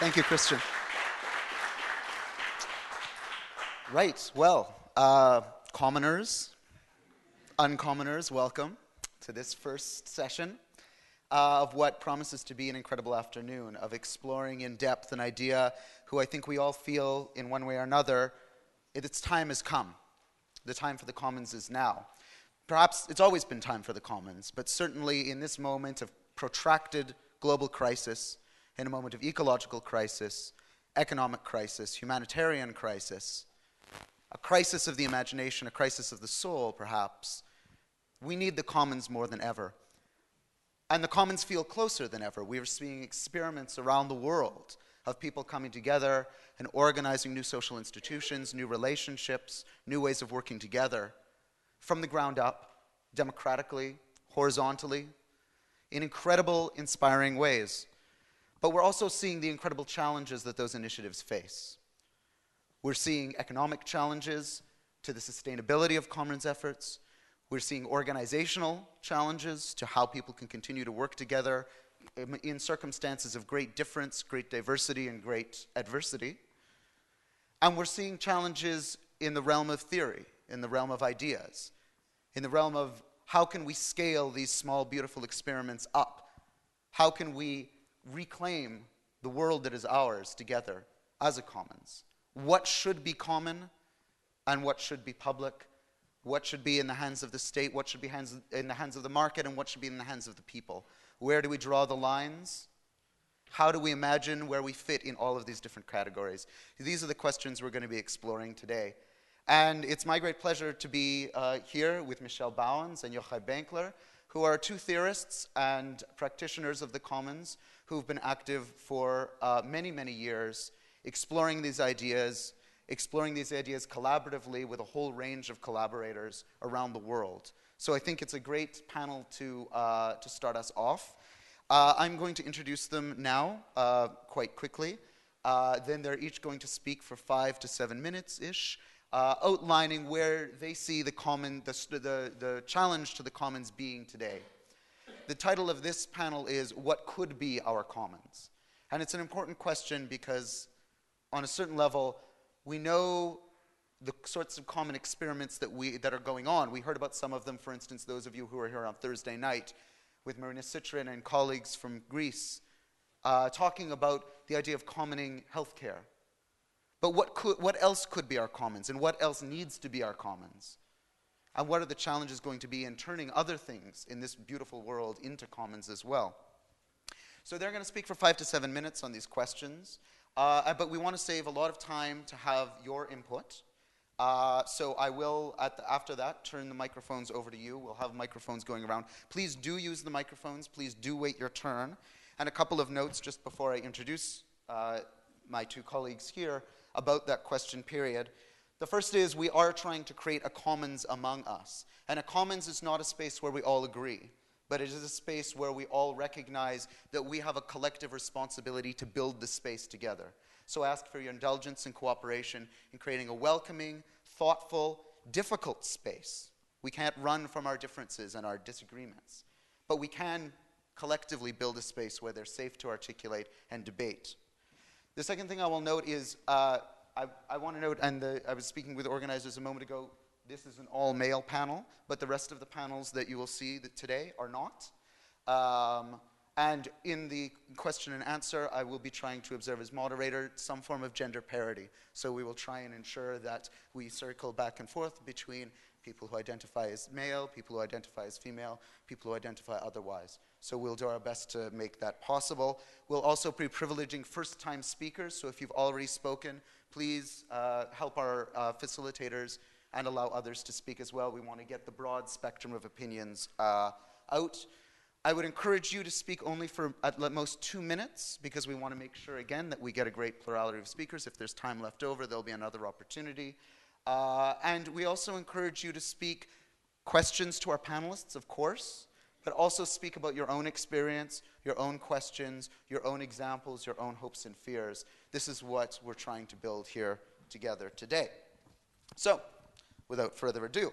Thank you, Christian. Right, well, uh, commoners, uncommoners, welcome to this first session uh, of what promises to be an incredible afternoon of exploring in depth an idea who I think we all feel in one way or another its time has come. The time for the commons is now. Perhaps it's always been time for the commons, but certainly in this moment of protracted global crisis, in a moment of ecological crisis, economic crisis, humanitarian crisis, a crisis of the imagination, a crisis of the soul, perhaps, we need the commons more than ever. And the commons feel closer than ever. We are seeing experiments around the world of people coming together and organizing new social institutions, new relationships, new ways of working together from the ground up, democratically, horizontally, in incredible, inspiring ways. But we're also seeing the incredible challenges that those initiatives face. We're seeing economic challenges to the sustainability of commons efforts. We're seeing organizational challenges to how people can continue to work together in circumstances of great difference, great diversity, and great adversity. And we're seeing challenges in the realm of theory, in the realm of ideas, in the realm of how can we scale these small, beautiful experiments up? How can we reclaim the world that is ours together as a commons? What should be common and what should be public? What should be in the hands of the state? What should be hands, in the hands of the market? And what should be in the hands of the people? Where do we draw the lines? How do we imagine where we fit in all of these different categories? These are the questions we're going to be exploring today. And it's my great pleasure to be uh, here with Michel Bauwens and Yochai Benkler, who are two theorists and practitioners of the commons who've been active for uh, many, many years, exploring these ideas, exploring these ideas collaboratively with a whole range of collaborators around the world. So I think it's a great panel to, uh, to start us off. Uh, I'm going to introduce them now uh, quite quickly. Uh, then they're each going to speak for five to seven minutes ish, uh, outlining where they see the, common, the, the, the challenge to the commons being today. The title of this panel is What Could Be Our Commons? And it's an important question because, on a certain level, we know the sorts of common experiments that, we, that are going on. We heard about some of them, for instance, those of you who were here on Thursday night with Marina Sitrin and colleagues from Greece, uh, talking about the idea of commoning healthcare. But what, could, what else could be our commons, and what else needs to be our commons? And what are the challenges going to be in turning other things in this beautiful world into commons as well? So they're going to speak for five to seven minutes on these questions. Uh, but we want to save a lot of time to have your input. Uh, so I will, the, after that, turn the microphones over to you. We'll have microphones going around. Please do use the microphones. Please do wait your turn. And a couple of notes just before I introduce uh, my two colleagues here about that question period. The first is we are trying to create a commons among us. And a commons is not a space where we all agree, but it is a space where we all recognize that we have a collective responsibility to build the space together. So I ask for your indulgence and cooperation in creating a welcoming, thoughtful, difficult space. We can't run from our differences and our disagreements, but we can collectively build a space where they're safe to articulate and debate. The second thing I will note is uh, I, I want to note, and the, I was speaking with organizers a moment ago, this is an all male panel, but the rest of the panels that you will see today are not. Um, and in the question and answer, I will be trying to observe as moderator some form of gender parity. So we will try and ensure that we circle back and forth between people who identify as male, people who identify as female, people who identify otherwise. So we'll do our best to make that possible. We'll also be privileging first time speakers. So if you've already spoken, please uh, help our uh, facilitators and allow others to speak as well. We want to get the broad spectrum of opinions uh, out. I would encourage you to speak only for at most two minutes because we want to make sure, again, that we get a great plurality of speakers. If there's time left over, there'll be another opportunity. Uh, and we also encourage you to speak questions to our panelists, of course, but also speak about your own experience, your own questions, your own examples, your own hopes and fears. This is what we're trying to build here together today. So, without further ado,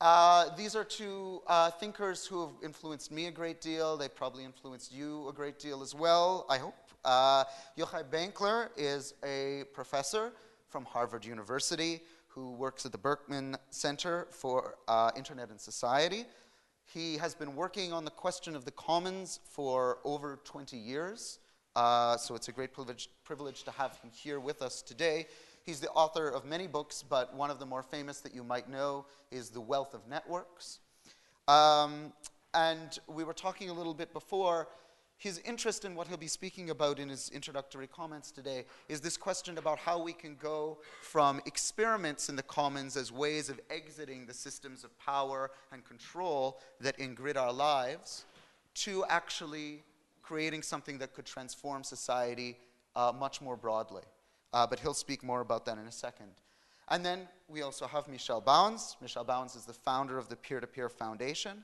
Uh, these are two uh, thinkers who have influenced me a great deal. They've probably influenced you a great deal as well, I hope. Uh, Yochai Benkler is a professor from Harvard University who works at the Berkman Center for uh, Internet and Society. He has been working on the question of the commons for over 20 years, uh, so it's a great privilege, to have him here with us today. He's the author of many books, but one of the more famous that you might know is The Wealth of Networks. Um, and we were talking a little bit before his interest in what he'll be speaking about in his introductory comments today is this question about how we can go from experiments in the commons as ways of exiting the systems of power and control that ingrid our lives to actually creating something that could transform society uh, much more broadly. Uh, but he'll speak more about that in a second. And then we also have Michel Bauwens. Michel Bauwens is the founder of the Peer to Peer Foundation.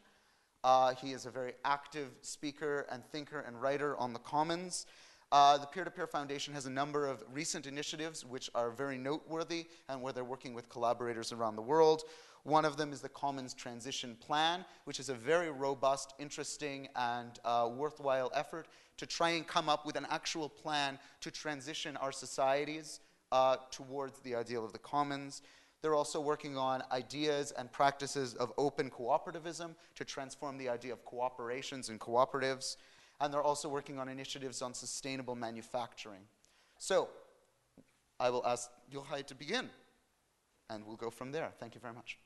Uh, he is a very active speaker and thinker and writer on the Commons. Uh, the Peer to Peer Foundation has a number of recent initiatives which are very noteworthy and where they're working with collaborators around the world. One of them is the Commons Transition Plan, which is a very robust, interesting, and uh, worthwhile effort to try and come up with an actual plan to transition our societies uh, towards the ideal of the commons. They're also working on ideas and practices of open cooperativism to transform the idea of cooperations and cooperatives. And they're also working on initiatives on sustainable manufacturing. So, I will ask Yochai to begin, and we'll go from there. Thank you very much.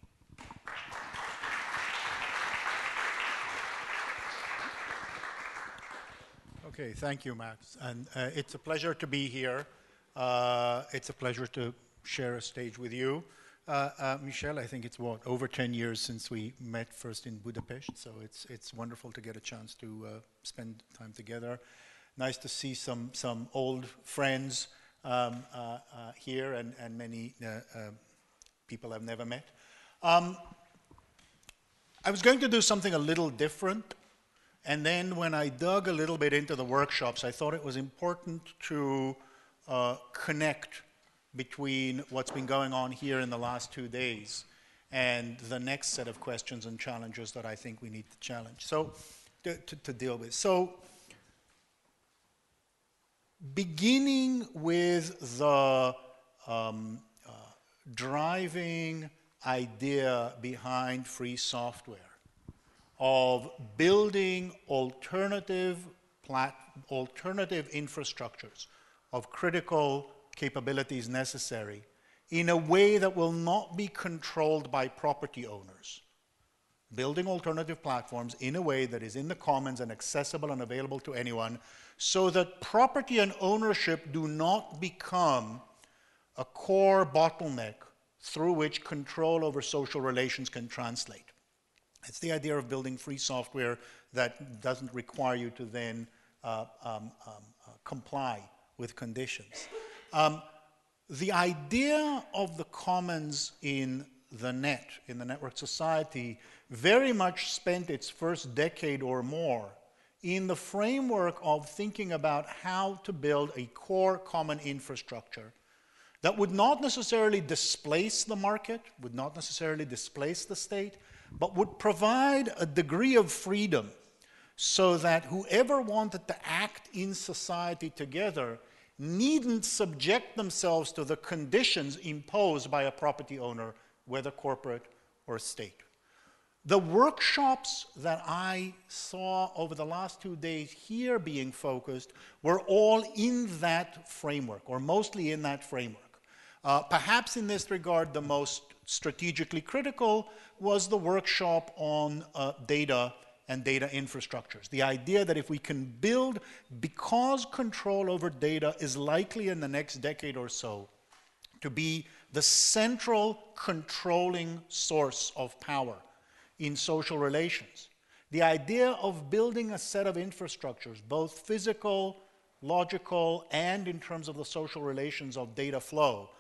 Okay, thank you, Max. And uh, it's a pleasure to be here. Uh, it's a pleasure to share a stage with you. Uh, uh, Michel, I think it's what, over 10 years since we met first in Budapest, so it's, it's wonderful to get a chance to uh, spend time together. Nice to see some, some old friends um, uh, uh, here and, and many uh, people I've never met. Um, I was going to do something a little different, and then when I dug a little bit into the workshops, I thought it was important to connect between what's been going on here in the last two days and the next set of questions and challenges that I think we need to challenge. So, to, to, to deal with. So, beginning with the um, uh, driving idea behind free software of building alternative plat- alternative infrastructures of critical capabilities necessary in a way that will not be controlled by property owners. Building alternative platforms in a way that is in the commons and accessible and available to anyone so that property and ownership do not become a core bottleneck through which control over social relations can translate. It's the idea of building free software that doesn't require you to then uh, um, um, uh, comply with conditions. Um, the idea of the commons in the net, in the network society, very much spent its first decade or more in the framework of thinking about how to build a core common infrastructure that would not necessarily displace the market, would not necessarily displace the state, but would provide a degree of freedom so that whoever wanted to act in society together needn't subject themselves to the conditions imposed by a property owner, whether corporate or state. The workshops that I saw over the last two days here being focused were all in that framework, or mostly in that framework. Uh, perhaps in this regard, the most strategically critical was the workshop on uh, data and data infrastructures. The idea that if we can build, because control over data is likely in the next decade or so to be the central controlling source of power in social relations, the idea of building a set of infrastructures, both physical, logical, and in terms of the social relations of data flow,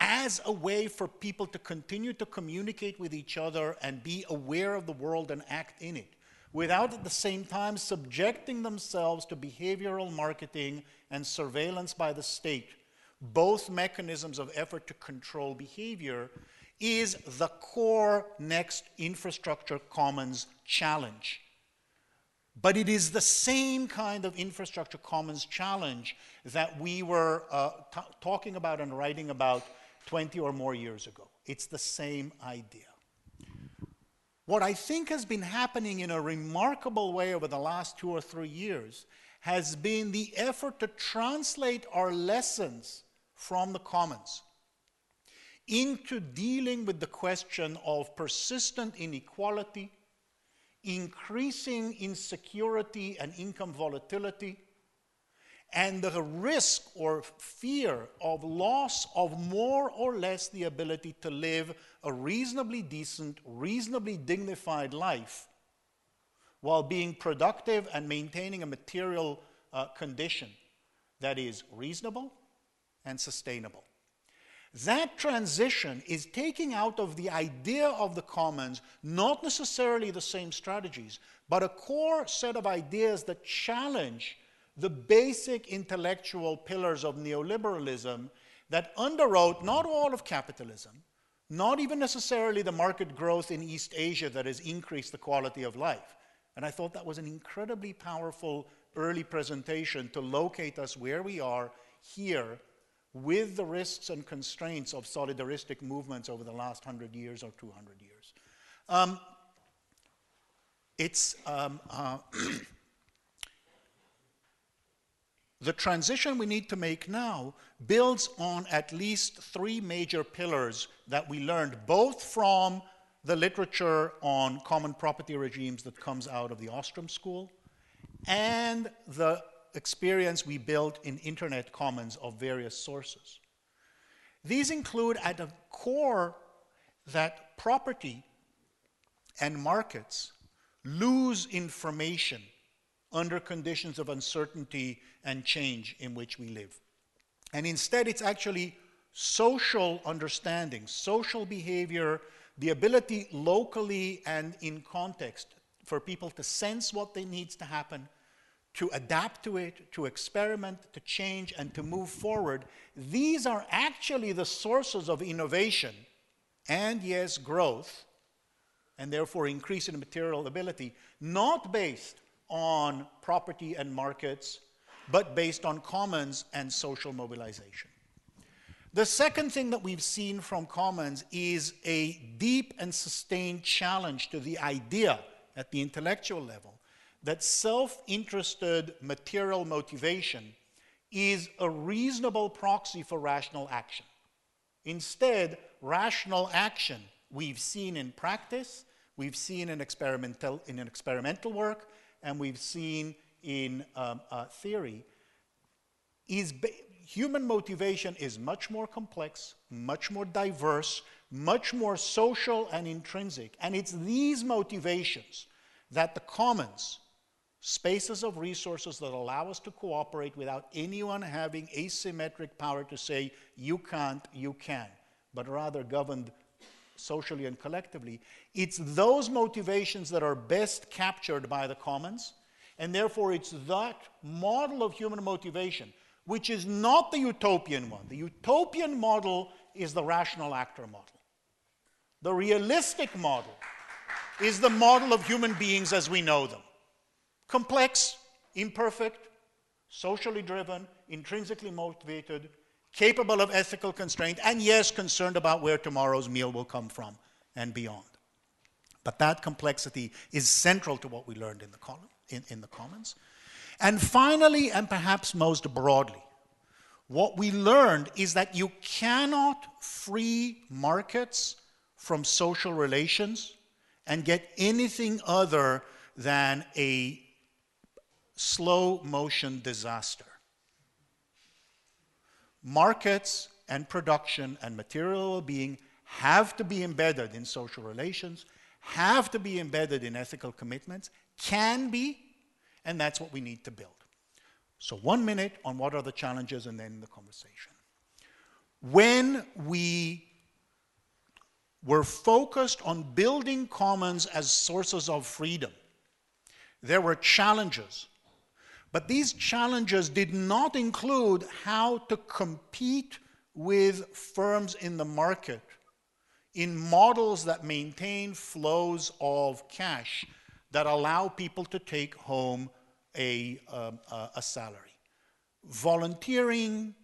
as a way for people to continue to communicate with each other and be aware of the world and act in it without at the same time subjecting themselves to behavioral marketing and surveillance by the state, both mechanisms of effort to control behavior, is the core next infrastructure commons challenge. But it is the same kind of infrastructure commons challenge that we were uh, talking about and writing about 20 or more years ago. It's the same idea. What I think has been happening in a remarkable way over the last two or three years has been the effort to translate our lessons from the commons into dealing with the question of persistent inequality, increasing insecurity and income volatility, and the risk or fear of loss of more or less the ability to live a reasonably decent, reasonably dignified life while being productive and maintaining a material uh, condition that is reasonable and sustainable. That transition is taking out of the idea of the commons not necessarily the same strategies, but a core set of ideas that challenge the basic intellectual pillars of neoliberalism that underwrote not all of capitalism, not even necessarily the market growth in East Asia that has increased the quality of life. And I thought that was an incredibly powerful early presentation to locate us where we are here with the risks and constraints of solidaristic movements over the last 100 years or 200 years. Um, it's um, uh, The transition we need to make now builds on at least three major pillars that we learned both from the literature on common property regimes that comes out of the Ostrom School and the experience we built in internet commons of various sources. These include at the core that property and markets lose information under conditions of uncertainty and change in which we live. And instead, it's actually social understanding, social behavior, the ability locally and in context for people to sense what they needs to happen, to adapt to it, to experiment, to change, and to move forward. These are actually the sources of innovation and, yes, growth, and therefore increase in material ability, not based on property and markets, but based on commons and social mobilization. The second thing that we've seen from commons is a deep and sustained challenge to the idea at the intellectual level that self interested material motivation is a reasonable proxy for rational action. Instead, rational action we've seen in practice, we've seen in experimental, in experimental work, and we've seen in um, uh, theory is human motivation is much more complex, much more diverse, much more social and intrinsic. And it's these motivations that the commons, spaces of resources that allow us to cooperate without anyone having asymmetric power to say, you can't, you can, but rather governed socially and collectively. It's those motivations that are best captured by the commons, and therefore it's that model of human motivation, which is not the utopian one. The utopian model is the rational actor model. The realistic model is the model of human beings as we know them complex, imperfect, socially driven, intrinsically motivated, capable of ethical constraint, and yes, concerned about where tomorrow's meal will come from and beyond. But that complexity is central to what we learned in the, column, in, in the Commons. And finally, and perhaps most broadly, what we learned is that you cannot free markets from social relations and get anything other than a slow motion disaster markets and production and material well-being have to be embedded in social relations, have to be embedded in ethical commitments, can be, and that's what we need to build. So, one minute on what are the challenges and then the conversation. When we were focused on building commons as sources of freedom, there were challenges but these challenges did not include how to compete with firms in the market in models that maintain flows of cash that allow people to take home a, um, a, salary. Volunteering,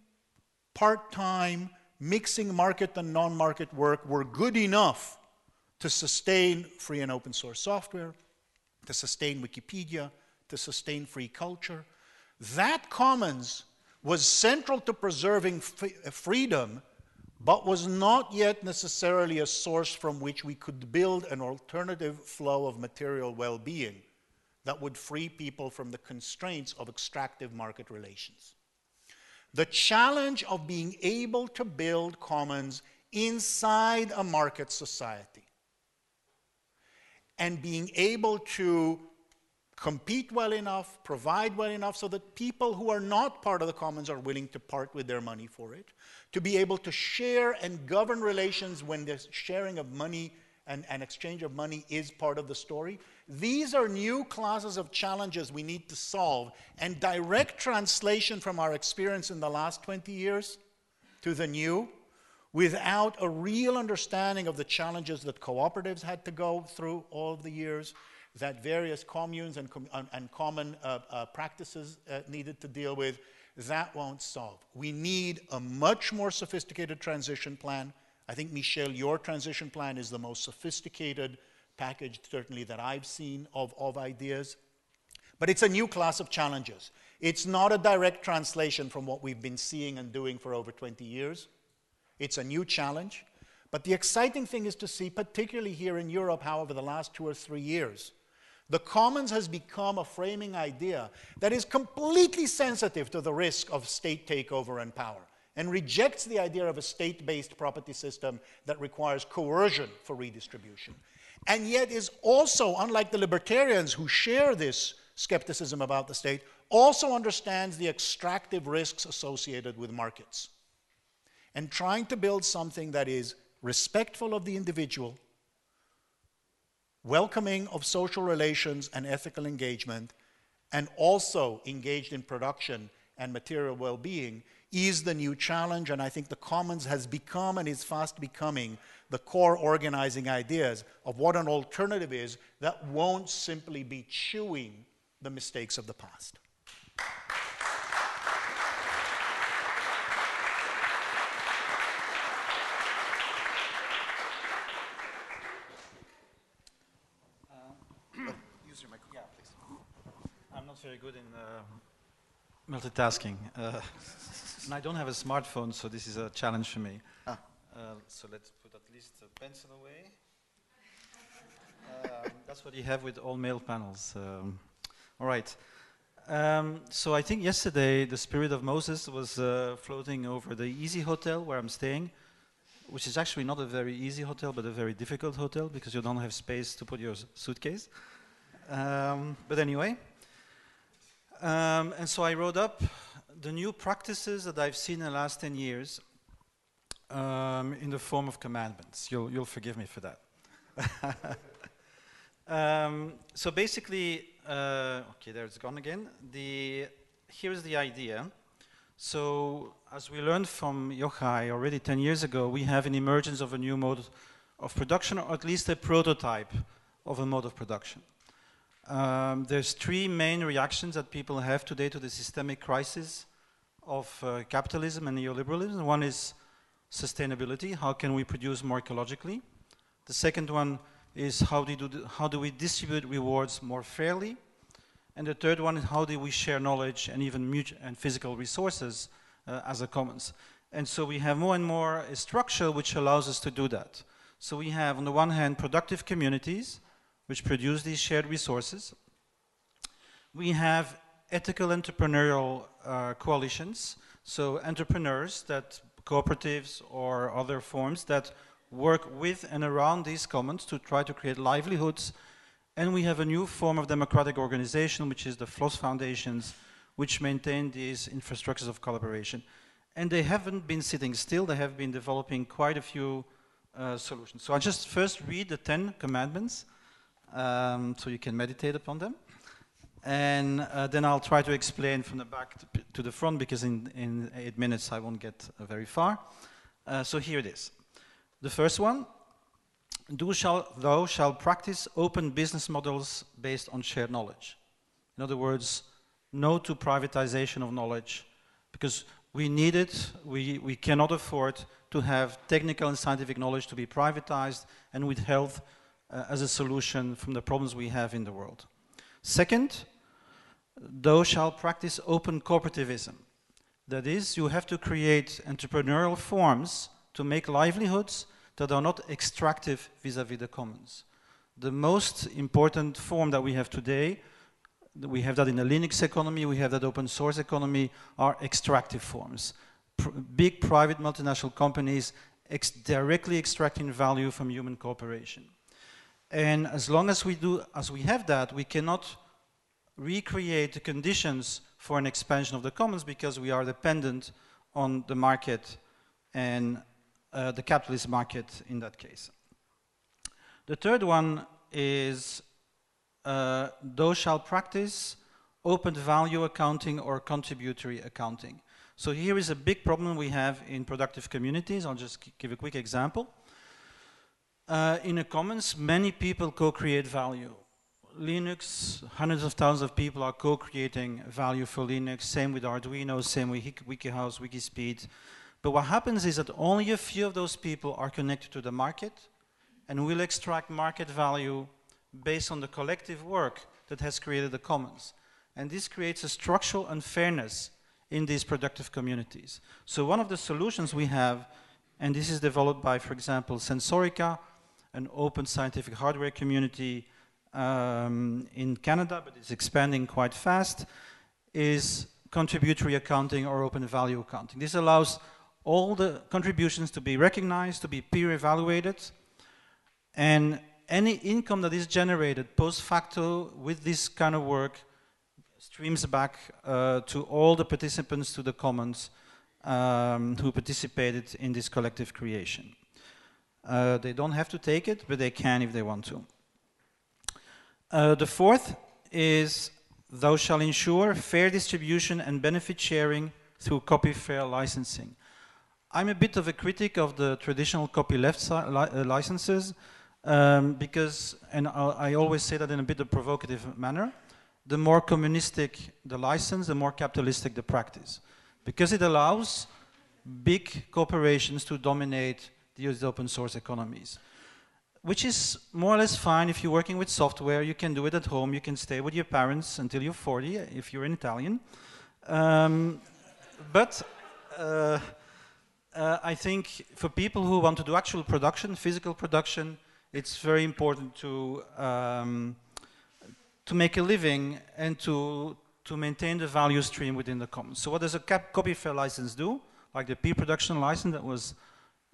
part time, mixing market and non market work were good enough to sustain free and open source software, to sustain Wikipedia, to sustain free culture. That commons was central to preserving freedom, but was not yet necessarily a source from which we could build an alternative flow of material well being that would free people from the constraints of extractive market relations. The challenge of being able to build commons inside a market society and being able to compete well enough, provide well enough so that people who are not part of the commons are willing to part with their money for it, to be able to share and govern relations when the sharing of money and, and exchange of money is part of the story. These are new classes of challenges we need to solve, and direct translation from our experience in the last 20 years to the new without a real understanding of the challenges that cooperatives had to go through all of the years, that various communes and, com and common uh, uh, practices uh, needed to deal with, that won't solve. We need a much more sophisticated transition plan. I think, Michel, your transition plan is the most sophisticated package, certainly, that I've seen of, of ideas. But it's a new class of challenges. It's not a direct translation from what we've been seeing and doing for over 20 years. It's a new challenge. But the exciting thing is to see, particularly here in Europe, how over the last two or three years, the commons has become a framing idea that is completely sensitive to the risk of state takeover and power and rejects the idea of a state based property system that requires coercion for redistribution. And yet is also, unlike the libertarians who share this skepticism about the state, also understands the extractive risks associated with markets and trying to build something that is respectful of the individual, welcoming of social relations and ethical engagement, and also engaged in production and material well being is the new challenge. And I think the Commons has become and is fast becoming the core organizing ideas of what an alternative is that won't simply be chewing the mistakes of the past. very good in uh, multitasking. Uh, and I don't have a smartphone, so this is a challenge for me. Ah. Uh, so let's put at least a pencil away. Um, that's what you have with all male panels. Um, all right. Um, so I think yesterday the spirit of Moses was uh, floating over the Easy Hotel where I'm staying, which is actually not a very easy hotel, but a very difficult hotel because you don't have space to put your suitcase. Um, but anyway, um, and so I wrote up the new practices that I've seen in the last 10 years um, in the form of commandments. You'll, you'll forgive me for that. um, so basically, uh, okay, there it's gone again. The, here's the idea. So, as we learned from Yochai already 10 years ago, we have an emergence of a new mode of production, or at least a prototype of a mode of production. Um, there's three main reactions that people have today to the systemic crisis of uh, capitalism and neoliberalism. One is sustainability. How can we produce more ecologically? The second one is how do, do, how do we distribute rewards more fairly? And the third one is how do we share knowledge and even mutual and physical resources uh, as a commons? And so we have more and more a structure which allows us to do that. So we have, on the one hand, productive communities which produce these shared resources. We have ethical entrepreneurial uh, coalitions, so entrepreneurs that cooperatives or other forms that work with and around these commons to try to create livelihoods. And we have a new form of democratic organization, which is the FLOSS foundations, which maintain these infrastructures of collaboration. And they haven't been sitting still, they have been developing quite a few uh, solutions. So I'll just first read the 10 commandments um, so you can meditate upon them. And uh, then I'll try to explain from the back to, to, the front because in, in eight minutes I won't get uh, very far. Uh, so here it is. The first one do shall, thou shall practice open business models based on shared knowledge. In other words, no to privatization of knowledge, because we need it, we, we cannot afford to have technical and scientific knowledge to be privatized and withheld uh, as a solution from the problems we have in the world. Second, thou shall practice open cooperativism. That is, you have to create entrepreneurial forms to make livelihoods that are not extractive vis-à-vis the commons. The most important form that we have today, we have that in the Linux economy, we have that open source economy, are extractive forms. Pr big private multinational companies ex directly extracting value from human cooperation. And as long as we do, as we have that, we cannot recreate the conditions for an expansion of the commons because we are dependent on the market and uh, the capitalist market in that case. The third one is uh, those shall practice open value accounting or contributory accounting. So here is a big problem we have in productive communities. I'll just give a quick example. Uh, in a commons, many people co-create value. Linux, hundreds of thousands of people are co-creating value for Linux, same with Arduino, same with WikiHouse, Wikispeed. But what happens is that only a few of those people are connected to the market and will extract market value based on the collective work that has created the commons. And this creates a structural unfairness in these productive communities. So one of the solutions we have, and this is developed by, for example, Sensorica, an open scientific hardware community um, in Canada, but it's expanding quite fast, is contributory accounting or open value accounting. This allows all the contributions to be recognized, to be peer evaluated, and any income that is generated post facto with this kind of work streams back uh, to all the participants to the commons um, who participated in this collective creation. Uh, they don't have to take it, but they can if they want to. Uh, the fourth is thou shall ensure fair distribution and benefit sharing through copy fair licensing. I'm a bit of a critic of the traditional copyleft li uh, licenses um, because, and I, I always say that in a bit of provocative manner, the more communistic the license, the more capitalistic the practice. Because it allows big corporations to dominate the open source economies. Which is more or less fine if you're working with software, you can do it at home, you can stay with your parents until you're 40, if you're an Italian. Um, but uh, uh, I think for people who want to do actual production, physical production, it's very important to um, to make a living and to to maintain the value stream within the commons. So what does a copy fair license do? Like the P production license that was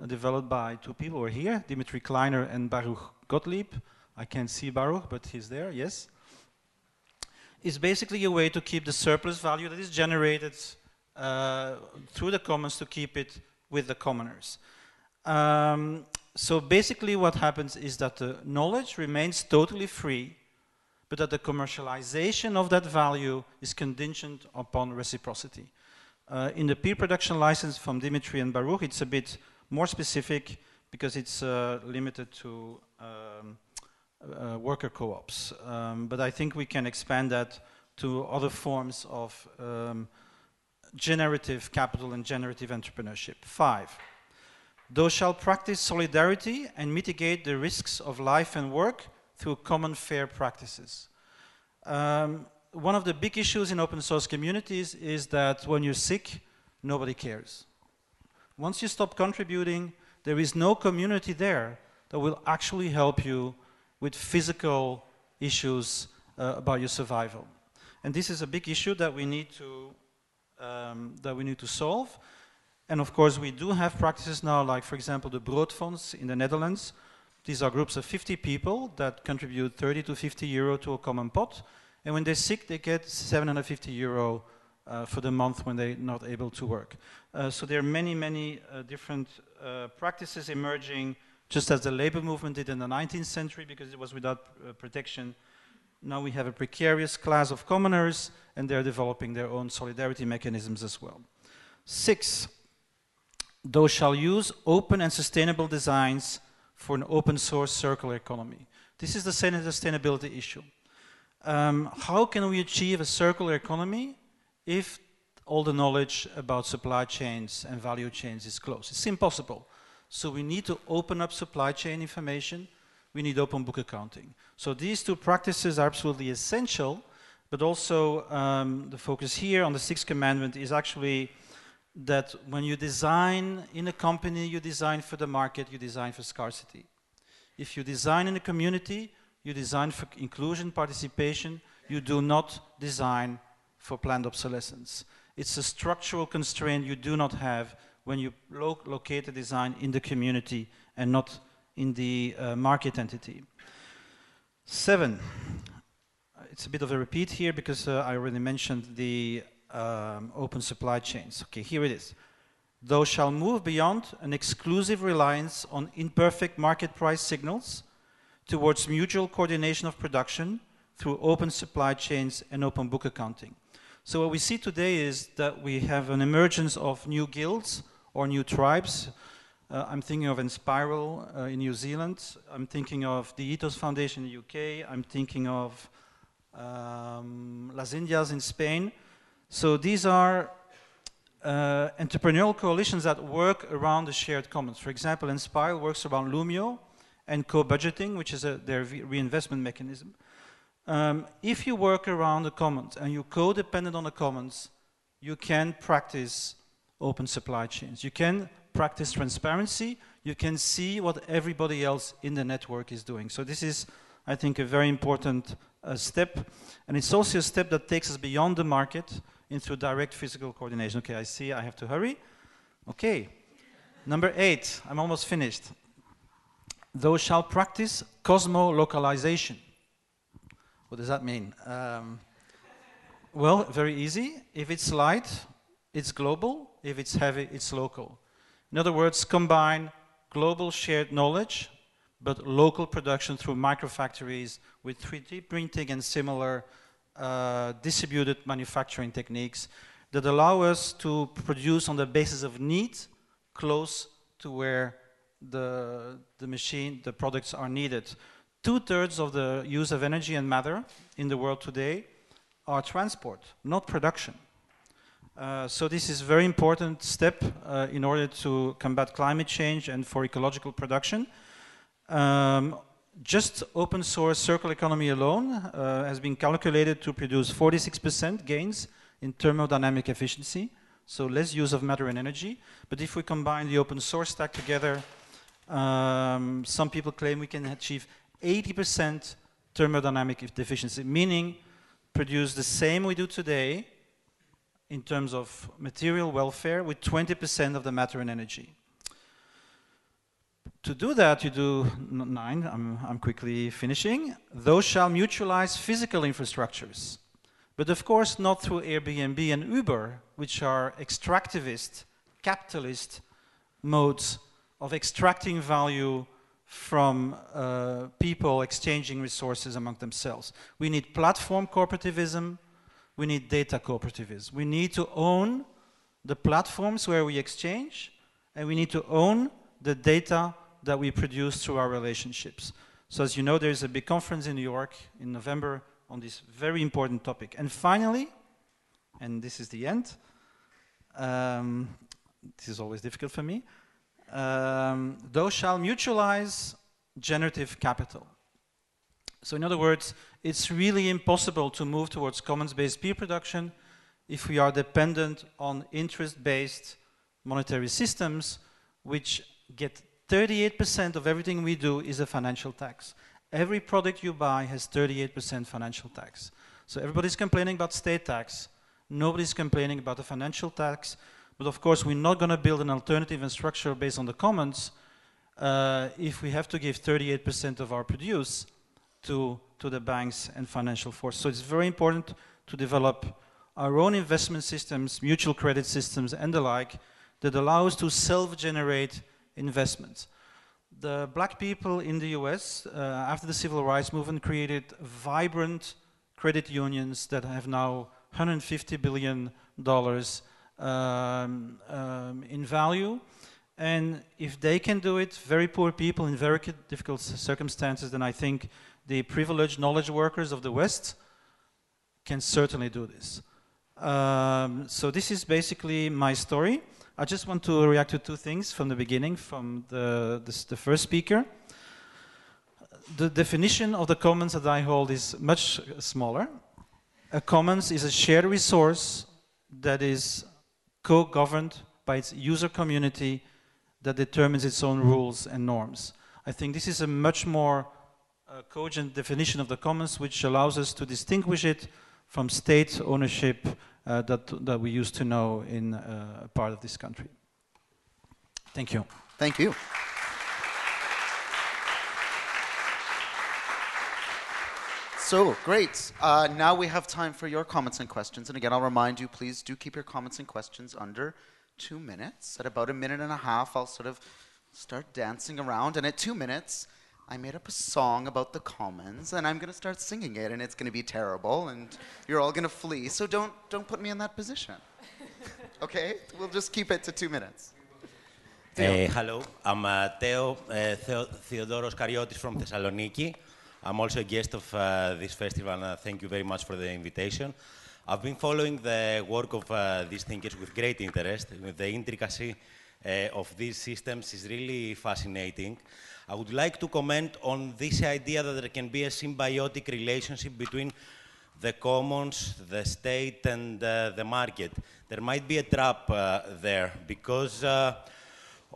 developed by two people are here, Dmytri Kleiner and Baruch Gottlieb. I can't see Baruch, but he's there, yes. Is basically a way to keep the surplus value that is generated uh, through the commons to keep it with the commoners. Um, so basically what happens is that the knowledge remains totally free, but that the commercialization of that value is contingent upon reciprocity. Uh, in the peer production license from Dmytri and Baruch, it's a bit more specific because it's uh, limited to um, uh, worker co-ops. Um, but I think we can expand that to other forms of um, generative capital and generative entrepreneurship. Five, those shall practice solidarity and mitigate the risks of life and work through common fair practices. Um, one of the big issues in open source communities is that when you're sick, nobody cares. Once you stop contributing, there is no community there that will actually help you with physical issues uh, about your survival. And this is a big issue that we need to um, that we need to solve. And of course, we do have practices now, like for example, the Broodfonds in the Netherlands. These are groups of 50 people that contribute 30 to 50 euro to a common pot. And when they're sick, they get 750 euro uh, for the month when they're not able to work. Uh, so there are many, many uh, different uh, practices emerging, just as the labor movement did in the 19th century, because it was without uh, protection now we have a precarious class of commoners, and they're developing their own solidarity mechanisms as well. Six, those shall use open and sustainable designs for an open source circular economy. This is the same sustainability issue. Um, how can we achieve a circular economy if all the knowledge about supply chains and value chains is closed? It's impossible. So we need to open up supply chain information. We need open book accounting. So these two practices are absolutely essential, but also um, the focus here on the sixth commandment is actually that when you design in a company, you design for the market, you design for scarcity. If you design in a community, you design for inclusion, participation, you do not design for planned obsolescence. It's a structural constraint you do not have when you lo locate a design in the community and not in the uh, market entity. Seven, it's a bit of a repeat here because uh, I already mentioned the um, open supply chains. Okay, here it is. Thou shall move beyond an exclusive reliance on imperfect market price signals towards mutual coordination of production through open supply chains and open book accounting. So what we see today is that we have an emergence of new guilds or new tribes. Uh, I'm thinking of Enspiral uh, in New Zealand. I'm thinking of the Ethos Foundation in the UK. I'm thinking of um, Las Indias in Spain. So these are uh, entrepreneurial coalitions that work around the shared commons. For example, Enspiral works around Loomio and co-budgeting, which is a, their reinvestment mechanism. Um, if you work around the commons and you're co-dependent on the commons, you can practice open supply chains. You can practice transparency. You can see what everybody else in the network is doing. So this is, I think, a very important uh, step. And it's also a step that takes us beyond the market into direct physical coordination. Okay, I see I have to hurry. Okay, number eight, I'm almost finished. Thou shall practice cosmo-localization. What does that mean? Um, well, very easy. If it's light, it's global. If it's heavy, it's local. In other words, combine global shared knowledge, but local production through microfactories with 3D printing and similar uh, distributed manufacturing techniques that allow us to produce on the basis of need close to where the, the machine, the products are needed. Two-thirds of the use of energy and matter in the world today are transport, not production. Uh, so this is a very important step uh, in order to combat climate change and for ecological production. Um, just open source circular economy alone uh, has been calculated to produce 46% gains in thermodynamic efficiency, so less use of matter and energy. But if we combine the open source stack together, um, some people claim we can achieve 80% thermodynamic efficiency, meaning produce the same we do today in terms of material welfare with 20% of the matter and energy to do that, you do nine, I'm, I'm quickly finishing. Those shall mutualize physical infrastructures. But of course, not through Airbnb and Uber, which are extractivist, capitalist modes of extracting value from uh, people exchanging resources among themselves. We need platform cooperativism, we need data cooperativism. We need to own the platforms where we exchange, and we need to own the data that we produce through our relationships. So as you know, there's a big conference in New York in November on this very important topic. And finally, and this is the end, um, this is always difficult for me, um, those shall mutualize generative capital. So in other words, it's really impossible to move towards commons-based peer production if we are dependent on interest-based monetary systems which get 38% of everything we do is a financial tax. Every product you buy has 38% financial tax. So everybody's complaining about state tax. Nobody's complaining about the financial tax. But of course, we're not going to build an alternative and structure based on the commons uh, if we have to give 38% of our produce to, to the banks and financial force. So it's very important to develop our own investment systems, mutual credit systems, and the like that allow us to self-generate investments. The black people in the US, uh, after the civil rights movement, created vibrant credit unions that have now 150 billion dollars um, um, in value. And if they can do it, very poor people in very difficult circumstances, then I think the privileged knowledge workers of the West can certainly do this. Um, so this is basically my story. I just want to react to two things from the beginning, from the, the, the first speaker. The definition of the commons that I hold is much smaller. A commons is a shared resource that is co-governed by its user community that determines its own rules and norms. I think this is a much more uh, cogent definition of the commons, which allows us to distinguish it from state ownership uh, that, that we used to know in uh, a part of this country. Thank you. Thank you. So, great. Uh, now we have time for your comments and questions. And again, I'll remind you, please do keep your comments and questions under two minutes. At about a minute and a half, I'll sort of start dancing around. And at two minutes, I made up a song about the commons, and I'm going to start singing it, and it's going to be terrible, and you're all going to flee. So don't, don't put me in that position. okay? We'll just keep it to two minutes. Uh, hello, I'm uh, Theo uh, Theodoros Karyotis from Thessaloniki. I'm also a guest of uh, this festival, and uh, thank you very much for the invitation. I've been following the work of uh, these thinkers with great interest. The intricacy uh, of these systems is really fascinating. I would like to comment on this idea that there can be a symbiotic relationship between the commons, the state, and uh, the market. There might be a trap uh, there because,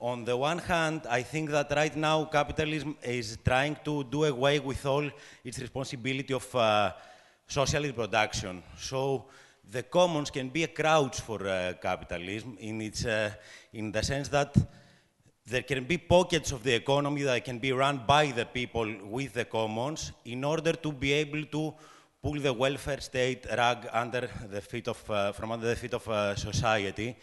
on the one hand, I think that right now capitalism is trying to do away with all its responsibility of uh, social reproduction. So the commons can be a crouch for uh, capitalism in, its, uh, in the sense that there can be pockets of the economy that can be run by the people with the commons in order to be able to pull the welfare state rug under the feet of, uh, from under the feet of uh, society.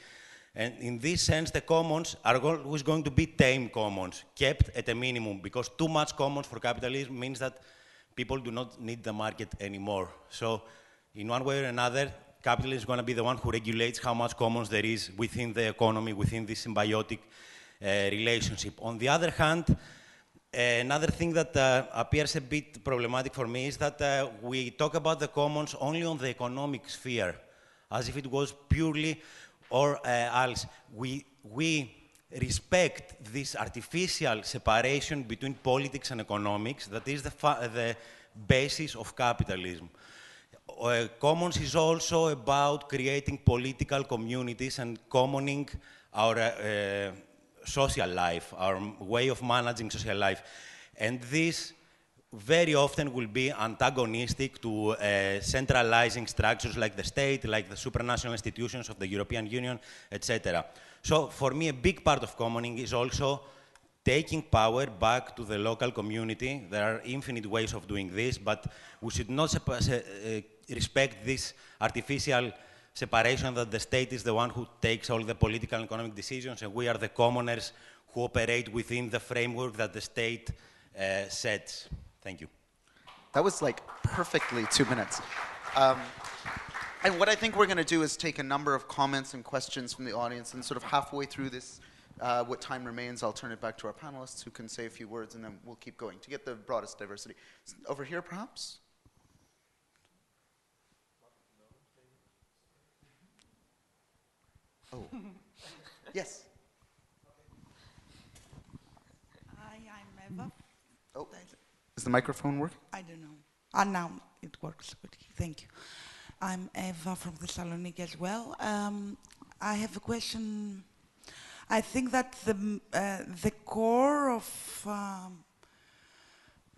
And in this sense, the commons are always going to be tame commons, kept at a minimum, because too much commons for capitalism means that people do not need the market anymore. So, in one way or another, capitalism is going to be the one who regulates how much commons there is within the economy, within this symbiotic uh, relationship. On the other hand, another thing that uh, appears a bit problematic for me is that uh, we talk about the commons only on the economic sphere, as if it was purely or uh, else. We, we respect this artificial separation between politics and economics that is the, the basis of capitalism. Uh, commons is also about creating political communities and commoning our uh, social life, our way of managing social life. And this very often will be antagonistic to uh, centralizing structures like the state, like the supranational institutions of the European Union, etc. So for me, a big part of commoning is also taking power back to the local community. There are infinite ways of doing this, but we should not uh, respect this artificial separation that the state is the one who takes all the political and economic decisions, and we are the commoners who operate within the framework that the state uh, sets. Thank you. That was like perfectly two minutes. Um, and what I think we're going to do is take a number of comments and questions from the audience, and sort of halfway through this, uh, what time remains, I'll turn it back to our panelists who can say a few words, and then we'll keep going to get the broadest diversity. Over here, perhaps? Oh. yes. Hi, I'm Eva. Oh. Is the microphone working? I don't know. Ah, now it works. Thank you. I'm Eva from Thessaloniki as well. Um, I have a question. I think that the uh, the core of um,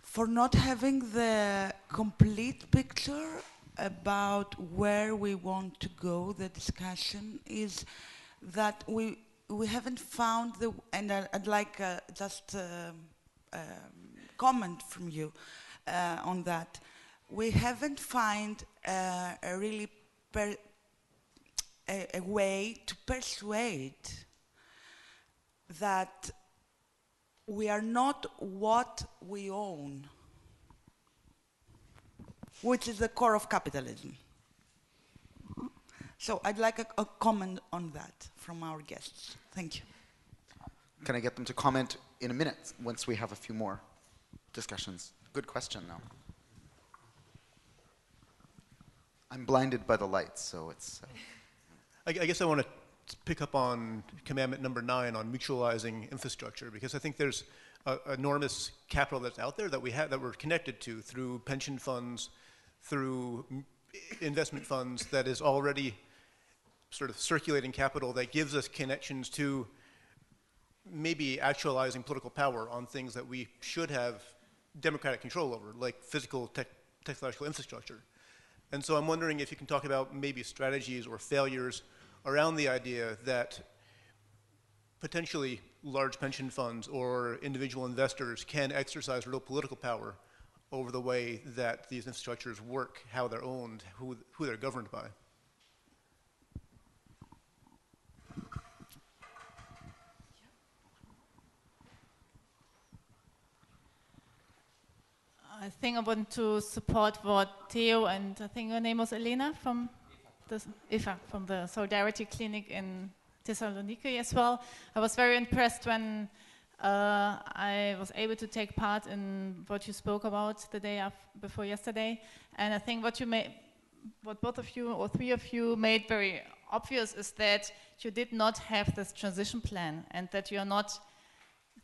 for not having the complete picture about where we want to go, the discussion is that we we haven't found the and I- I'd like uh, just um, um, comment from you uh, on that. We haven't found uh, a really a, a way to persuade that we are not what we own, which is the core of capitalism. So I'd like a, a comment on that from our guests. Thank you. can I get them to comment in a minute once we have a few more discussions? Good question, though. I'm blinded by the lights, so it's. Uh, I, I guess I want to pick up on commandment number nine on mutualizing infrastructure because I think there's enormous capital that's out there that we have that we're connected to through pension funds, through investment funds that is already sort of circulating capital that gives us connections to maybe actualizing political power on things that we should have democratic control over, like physical tech, technological infrastructure. And so I'm wondering if you can talk about maybe strategies or failures around the idea that potentially large pension funds or individual investors can exercise real political power over the way that these infrastructures work, how they're owned, who, who they're governed by. I think I want to support what Theo and I think her name was Elena from the IFA from the Solidarity Clinic in Thessaloniki as well. I was very impressed when uh, I was able to take part in what you spoke about the day before yesterday, and I think what you made, what both of you or three of you made very obvious is that you did not have this transition plan, and that you're not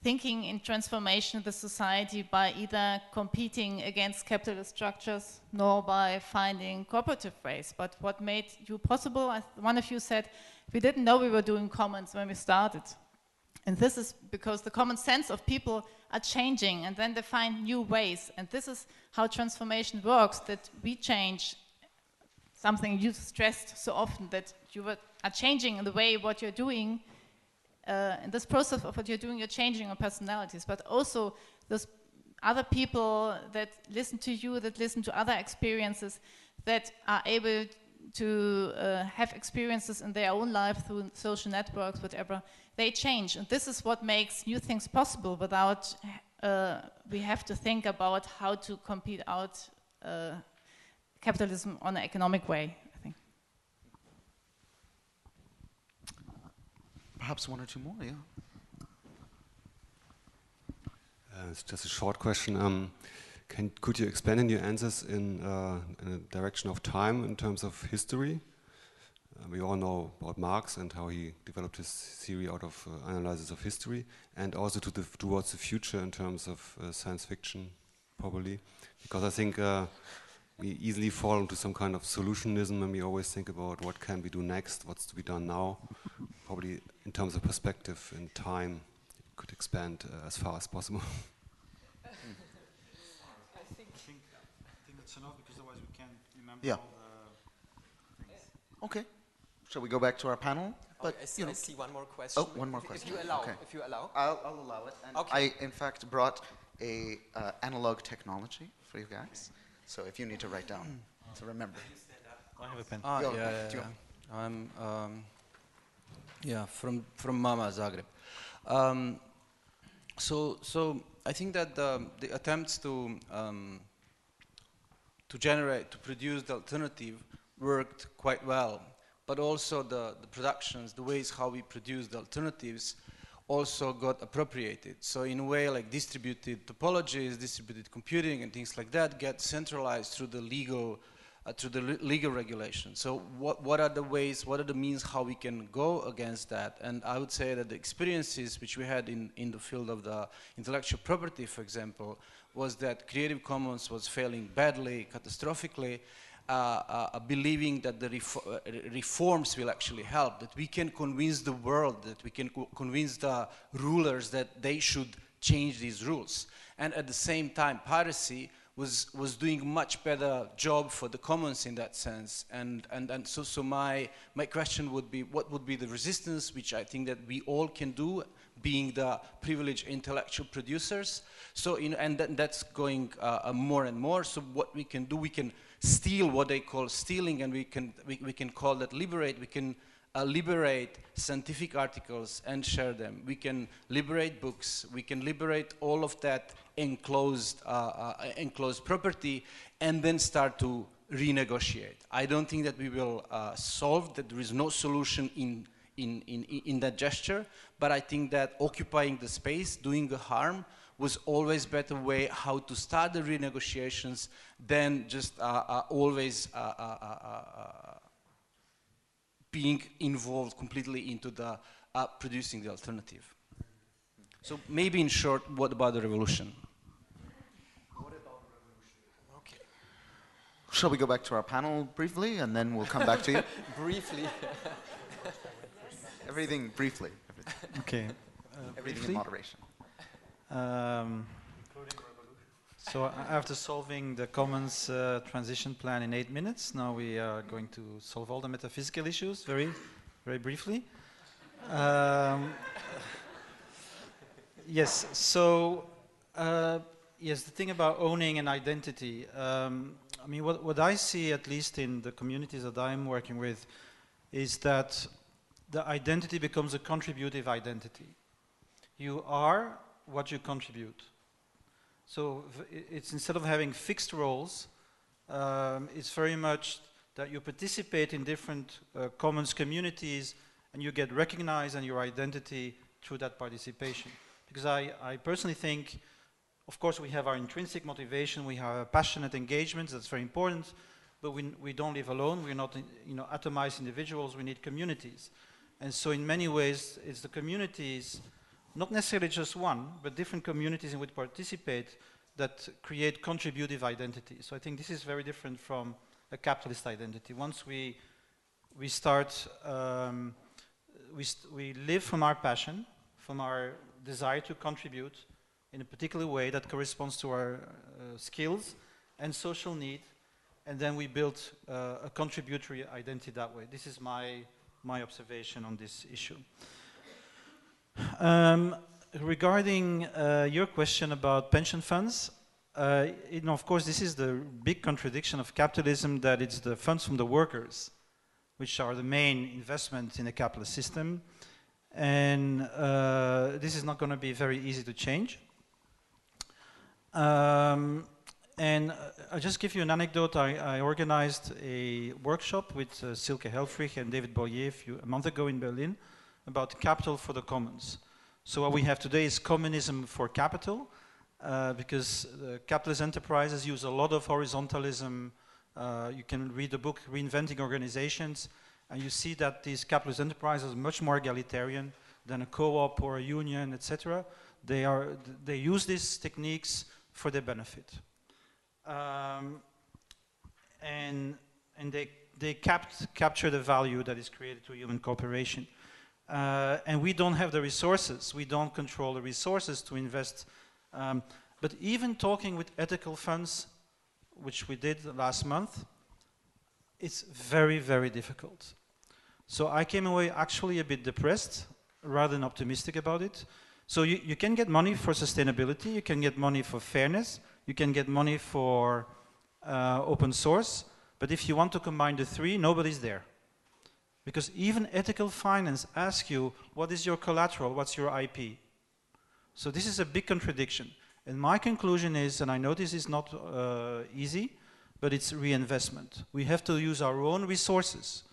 thinking in transformation of the society by either competing against capitalist structures nor by finding cooperative ways. But what made you possible, one of you said, we didn't know we were doing commons when we started. And this is because the common sense of people are changing and then they find new ways. And this is how transformation works, that we change something you stressed so often, that you are changing in the way what you're doing uh, in this process of what you're doing, you're changing your personalities, but also those other people that listen to you, that listen to other experiences, that are able to uh, have experiences in their own life through social networks, whatever, they change. And this is what makes new things possible without uh, we have to think about how to compete out uh, capitalism on an economic way. Perhaps one or two more, yeah. Uh, it's just a short question. Um, can, could you expand in your answers in, uh, in a direction of time in terms of history? Uh, we all know about Marx and how he developed his theory out of uh, analysis of history, and also to the, towards the future in terms of uh, science fiction, probably. Because I think uh, we easily fall into some kind of solutionism and we always think about what can we do next, what's to be done now. Probably in terms of perspective and time, could expand uh, as far as possible. I think, I think, that's enough because otherwise we can't remember yeah. all the things. Okay. Shall we go back to our panel? But I, see, you know, I see one more question. Oh, one more question. If you allow, okay. if you allow. I'll, I'll allow it. And okay. I, in fact, brought a uh, analog technology for you guys. So if you need to write down to remember. I have a pen. Ah, yeah, yeah, yeah. I'm um, yeah from from Mama Zagreb. Um, so so I think that the, the attempts to um, to generate to produce the alternative worked quite well, but also the, the productions, the ways how we produce the alternatives also got appropriated. So in a way, like distributed topologies, distributed computing, and things like that get centralized through the legal, uh, through the legal regulation. So what what are the ways? What are the means how we can go against that? And I would say that the experiences which we had in in the field of the intellectual property, for example, was that Creative Commons was failing badly, catastrophically, uh, uh, believing that the uh, reforms will actually help, that we can convince the world, that we can co convince the rulers that they should change these rules. And at the same time, piracy was, was doing much better job for the commons in that sense. And, and, and so, so my, my question would be, what would be the resistance, which I think that we all can do, being the privileged intellectual producers. So, in, and that, that's going uh, more and more. So what we can do, we can steal what they call stealing, and we can, we, we can call that liberate. We can uh, liberate scientific articles and share them. We can liberate books. We can liberate all of that enclosed, uh, uh, enclosed property and then start to renegotiate. I don't think that we will uh, solve that there is no solution in in, in, in that gesture, but I think that occupying the space, doing the harm, was always better way how to start the renegotiations than just uh, uh, always being involved completely into the producing the alternative. So maybe in short, what about the revolution? What about revolution? Okay. Shall we go back to our panel briefly and then we'll come back to you? briefly. Everything briefly. Everything. Okay. Uh, Everything briefly? in moderation. Um, so after solving the commons uh, transition plan in eight minutes, now we are going to solve all the metaphysical issues very, very briefly. Um, yes, so uh, yes, the thing about owning an identity. Um, I mean, what, what I see, at least in the communities that I'm working with, is that the identity becomes a contributive identity. You are what you contribute. So it's instead of having fixed roles, um, it's very much that you participate in different uh, commons communities and you get recognized and your identity through that participation. Because I, I personally think of course, we have our intrinsic motivation, we have passionate engagements, that's very important, but we, we don't live alone, we're not you know, atomized individuals, we need communities. And so in many ways, it's the communities, not necessarily just one, but different communities in which participate that create contributive identity. So I think this is very different from a capitalist identity. Once we, we start, um, we, st we live from our passion, from our desire to contribute, in a particular way that corresponds to our uh, skills and social need, and then we build uh, a contributory identity that way. This is my, my observation on this issue. Um, regarding uh, your question about pension funds, uh, you know, of course, this is the big contradiction of capitalism that it's the funds from the workers, which are the main investment in the capitalist system. And uh, this is not going to be very easy to change. Um, and uh, I'll just give you an anecdote. I, I organized a workshop with uh, Silke Helfrich and David Bollier a, few, a month ago in Berlin about capital for the commons. So what we have today is communism for capital, uh, because capitalist enterprises use a lot of horizontalism. Uh, you can read the book Reinventing Organizations, and you see that these capitalist enterprises are much more egalitarian than a co-op or a union, etc. They, are, they use these techniques for their benefit. Um, and and they, they capt, capture the value that is created through human cooperation. Uh, and we don't have the resources. We don't control the resources to invest. Um, but even talking with ethical funds, which we did last month, it's very, very difficult. So I came away actually a bit depressed rather than optimistic about it so you, you can get money for sustainability, you can get money for fairness, you can get money for uh, open source, but if you want to combine the three, nobody's there. Because even ethical finance asks you, what is your collateral, what's your IP? So this is a big contradiction. And my conclusion is, and I know this is not uh, easy, but it's reinvestment. We have to use our own resources.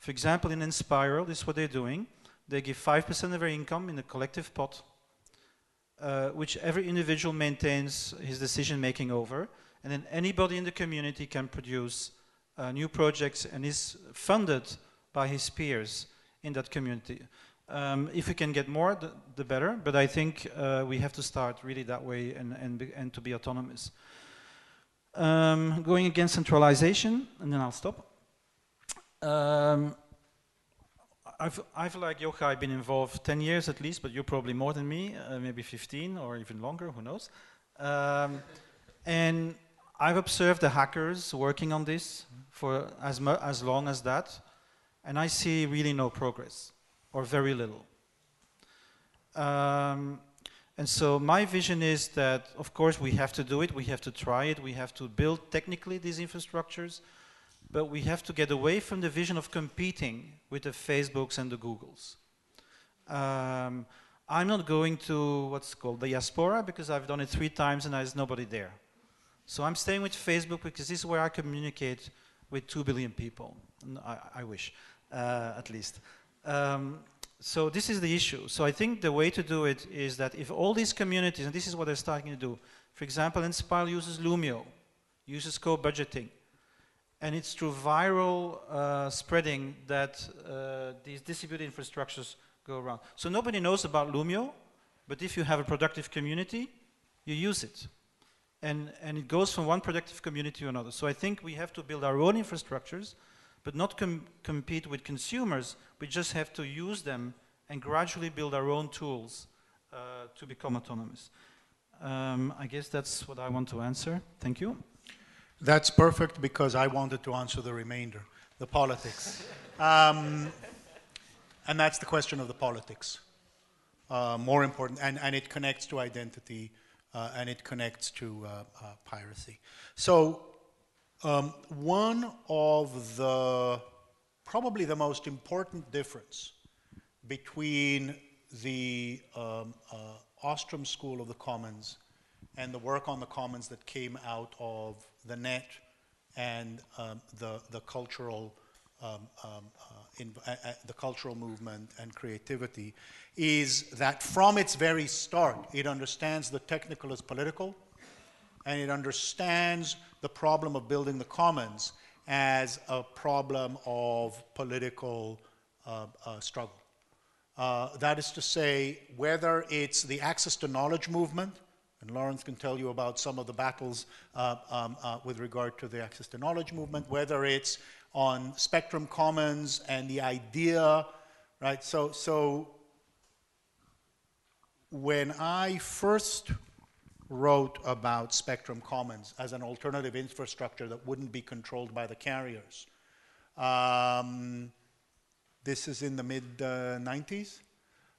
For example, in Enspiral, this is what they're doing. They give 5% of their income in a collective pot, uh, which every individual maintains his decision making over. And then anybody in the community can produce uh, new projects and is funded by his peers in that community. Um, if we can get more, the, the better, but I think uh, we have to start really that way and, and, and to be autonomous. Um, going against centralization, and then I'll stop. Um, I've, I've like Yochai been involved 10 years at least, but you're probably more than me, uh, maybe 15 or even longer, who knows. Um, and I've observed the hackers working on this for as, as long as that, and I see really no progress, or very little. Um, and so my vision is that, of course, we have to do it, we have to try it, we have to build technically these infrastructures, but we have to get away from the vision of competing with the Facebooks and the Googles. Um, I'm not going to what's called the diaspora because I've done it three times and there's nobody there. So I'm staying with Facebook because this is where I communicate with two billion people. I, I wish, uh, at least. Um, so this is the issue. So I think the way to do it is that if all these communities, and this is what they're starting to do, for example, Enspiral uses Loomio, uses co-budgeting, and it's through viral uh, spreading that uh, these distributed infrastructures go around. So nobody knows about Loomio, but if you have a productive community, you use it. And, and it goes from one productive community to another. So I think we have to build our own infrastructures, but not com compete with consumers. We just have to use them and gradually build our own tools uh, to become autonomous. Um, I guess that's what I want to answer. Thank you. That's perfect because I wanted to answer the remainder, the politics. um, and that's the question of the politics. Uh, more important, and, and it connects to identity uh, and it connects to uh, uh piracy. So, um, one of the probably the most important difference between the um, uh, Ostrom School of the Commons and the work on the Commons that came out of the net and um, the, the cultural um, um, uh, uh, uh, the cultural movement and creativity is that from its very start, it understands the technical as political, and it understands the problem of building the commons as a problem of political uh, uh, struggle. Uh, that is to say, whether it's the access to knowledge movement, and Lawrence can tell you about some of the battles uh, um, uh, with regard to the access to knowledge movement, whether it's on Spectrum Commons and the idea, right? So, so when I first wrote about Spectrum Commons as an alternative infrastructure that wouldn't be controlled by the carriers, um, this is in the mid uh, 90s.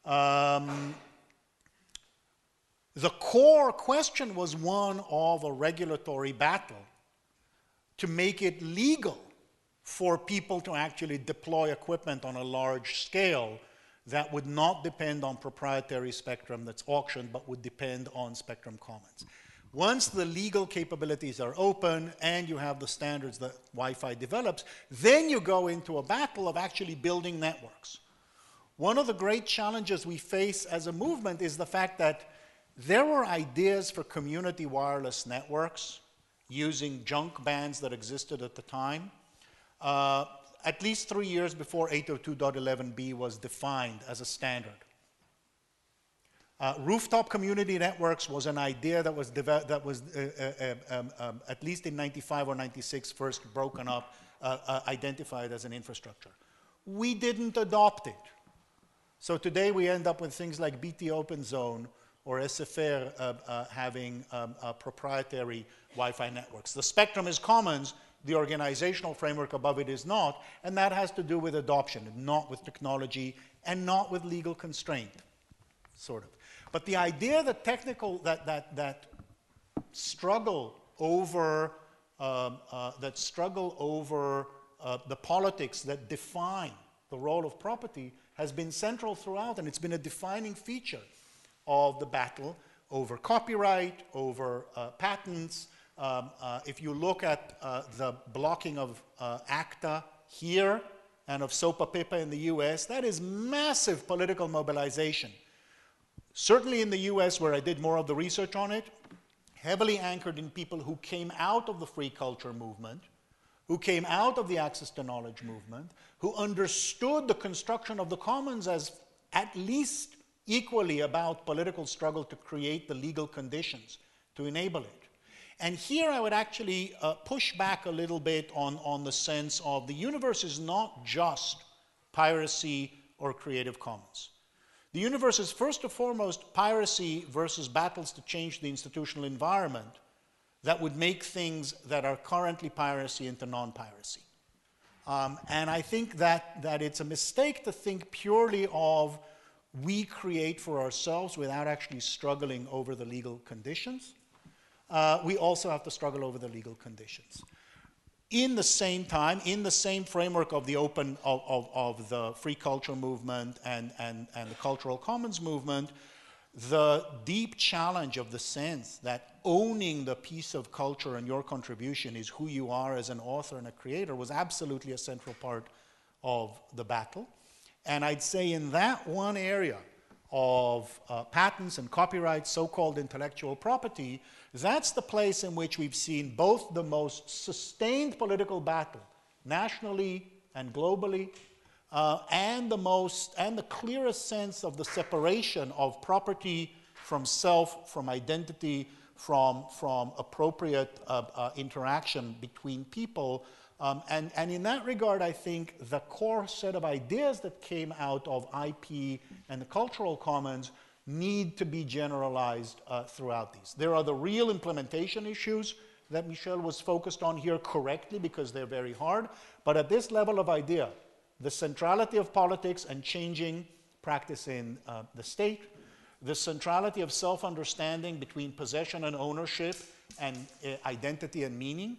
Um, the core question was one of a regulatory battle to make it legal for people to actually deploy equipment on a large scale that would not depend on proprietary spectrum that's auctioned, but would depend on Spectrum Commons. Once the legal capabilities are open and you have the standards that Wi Fi develops, then you go into a battle of actually building networks. One of the great challenges we face as a movement is the fact that there were ideas for community wireless networks using junk bands that existed at the time. Uh, at least three years before 802.11b was defined as a standard. Uh, rooftop community networks was an idea that was, developed that was uh, uh, um, um, um, at least in 95 or 96 first broken up, uh, uh, identified as an infrastructure. We didn't adopt it. So today we end up with things like BT Open Zone, or SFR uh, having um, proprietary Wi-Fi networks. The spectrum is commons, the organizational framework above it is not, and that has to do with adoption, not with technology, and not with legal constraint, sort of. But the idea that technical, that, that, that struggle over, um, uh, that struggle over uh, the politics that define the role of property has been central throughout, and it's been a defining feature of the battle over copyright, over uh, patents. Um, uh, if you look at uh, the blocking of uh, ACTA here and of SOPA PIPA in the US, that is massive political mobilization. Certainly in the US, where I did more of the research on it, heavily anchored in people who came out of the free culture movement, who came out of the access to knowledge movement, who understood the construction of the commons as at least equally about political struggle to create the legal conditions to enable it. And here I would actually uh, push back a little bit on, on the sense of the universe is not just piracy or Creative Commons. The universe is first and foremost piracy versus battles to change the institutional environment that would make things that are currently piracy into non piracy. Um, and I think that, that it's a mistake to think purely of we create for ourselves without actually struggling over the legal conditions. Uh, we also have to struggle over the legal conditions. In the same time, in the same framework of the open, of, of, of the free culture movement and, and, and the cultural commons movement, the deep challenge of the sense that owning the piece of culture and your contribution is who you are as an author and a creator was absolutely a central part of the battle. And I'd say in that one area of uh, patents and copyrights, so called intellectual property, that's the place in which we've seen both the most sustained political battle, nationally and globally, uh, and the most and the clearest sense of the separation of property from self, from identity, from, from appropriate uh, uh, interaction between people. Um, and, and in that regard, I think the core set of ideas that came out of IP and the cultural commons need to be generalized uh, throughout these. There are the real implementation issues that Michel was focused on here correctly because they're very hard. But at this level of idea, the centrality of politics and changing practice in uh, the state, the centrality of self understanding between possession and ownership and uh, identity and meaning,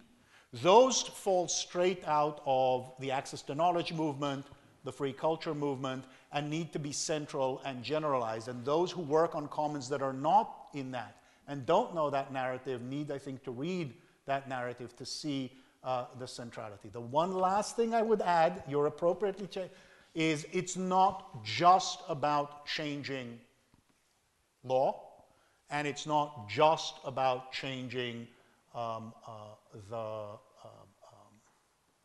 those fall straight out of the access to knowledge movement, the free culture movement, and need to be central and generalized. And those who work on commons that are not in that and don't know that narrative need, I think, to read that narrative to see uh, the centrality. The one last thing I would add, you're appropriately cha- is it's not just about changing law, and it's not just about changing um, uh, the. Um, um,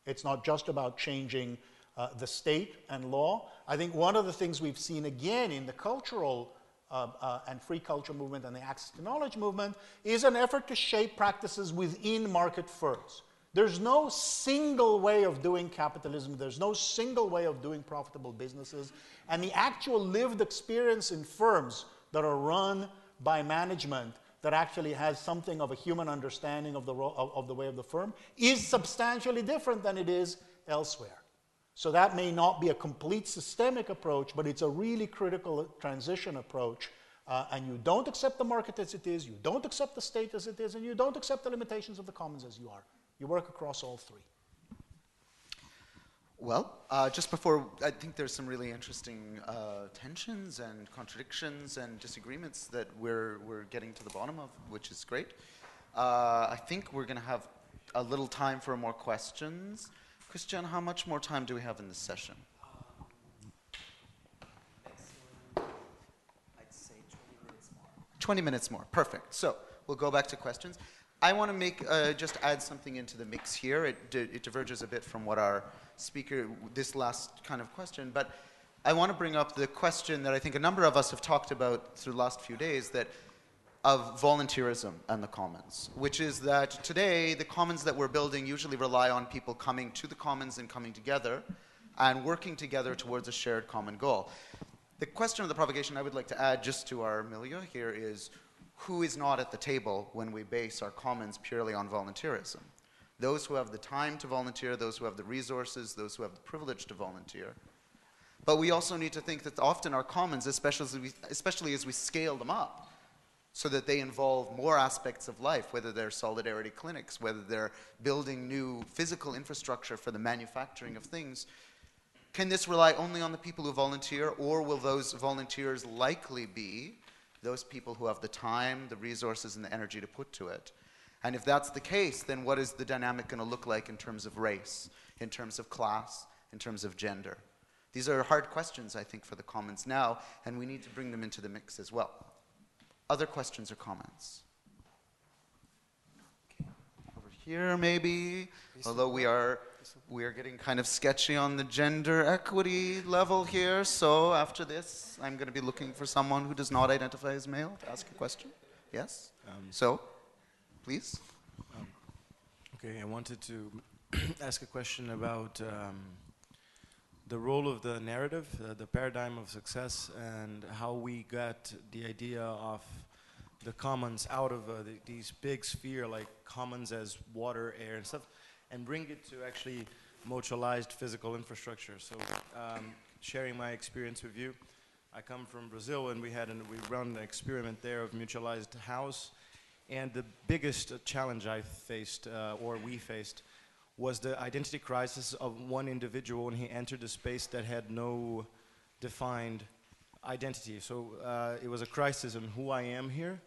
it's not just about changing uh, the state and law. I think one of the things we've seen again in the cultural uh, uh, and free culture movement and the access to knowledge movement is an effort to shape practices within market firms. There's no single way of doing capitalism, there's no single way of doing profitable businesses. And the actual lived experience in firms that are run by management that actually has something of a human understanding of the, of, of the way of the firm is substantially different than it is elsewhere. So that may not be a complete systemic approach, but it's a really critical transition approach. Uh, and you don't accept the market as it is, you don't accept the state as it is, and you don't accept the limitations of the commons as you are. You work across all three. Well, uh, just before, I think there's some really interesting uh, tensions and contradictions and disagreements that we're, we're getting to the bottom of, which is great. Uh, I think we're going to have a little time for more questions. Christian, how much more time do we have in this session? I'd say 20 minutes more. 20 minutes more. Perfect. So we'll go back to questions. I want to make uh, just add something into the mix here. It, it diverges a bit from what our speaker, this last kind of question, but I want to bring up the question that I think a number of us have talked about through the last few days that of volunteerism and the commons, which is that today the commons that we're building usually rely on people coming to the commons and coming together and working together towards a shared common goal. The question of the provocation I would like to add just to our milieu here is who is not at the table when we base our commons purely on volunteerism? Those who have the time to volunteer, those who have the resources, those who have the privilege to volunteer. But we also need to think that often our commons, especially as we, especially as we scale them up, so that they involve more aspects of life, whether they're solidarity clinics, whether they're building new physical infrastructure for the manufacturing of things. Can this rely only on the people who volunteer, or will those volunteers likely be those people who have the time, the resources, and the energy to put to it? And if that's the case, then what is the dynamic going to look like in terms of race, in terms of class, in terms of gender? These are hard questions, I think, for the Commons now, and we need to bring them into the mix as well. Other questions or comments? Over here, maybe. Although we are we are getting kind of sketchy on the gender equity level here. So after this, I'm going to be looking for someone who does not identify as male to ask a question. Yes. Um, so, please. Um, okay, I wanted to ask a question about um, the role of the narrative, uh, the paradigm of success, and how we got the idea of the commons out of uh, the, these big sphere like commons as water, air, and stuff, and bring it to actually mutualized physical infrastructure. So, um, sharing my experience with you, I come from Brazil, and we had an, we run an experiment there of mutualized house, and the biggest challenge I faced, uh, or we faced, was the identity crisis of one individual when he entered a space that had no defined identity. So uh, it was a crisis on who I am here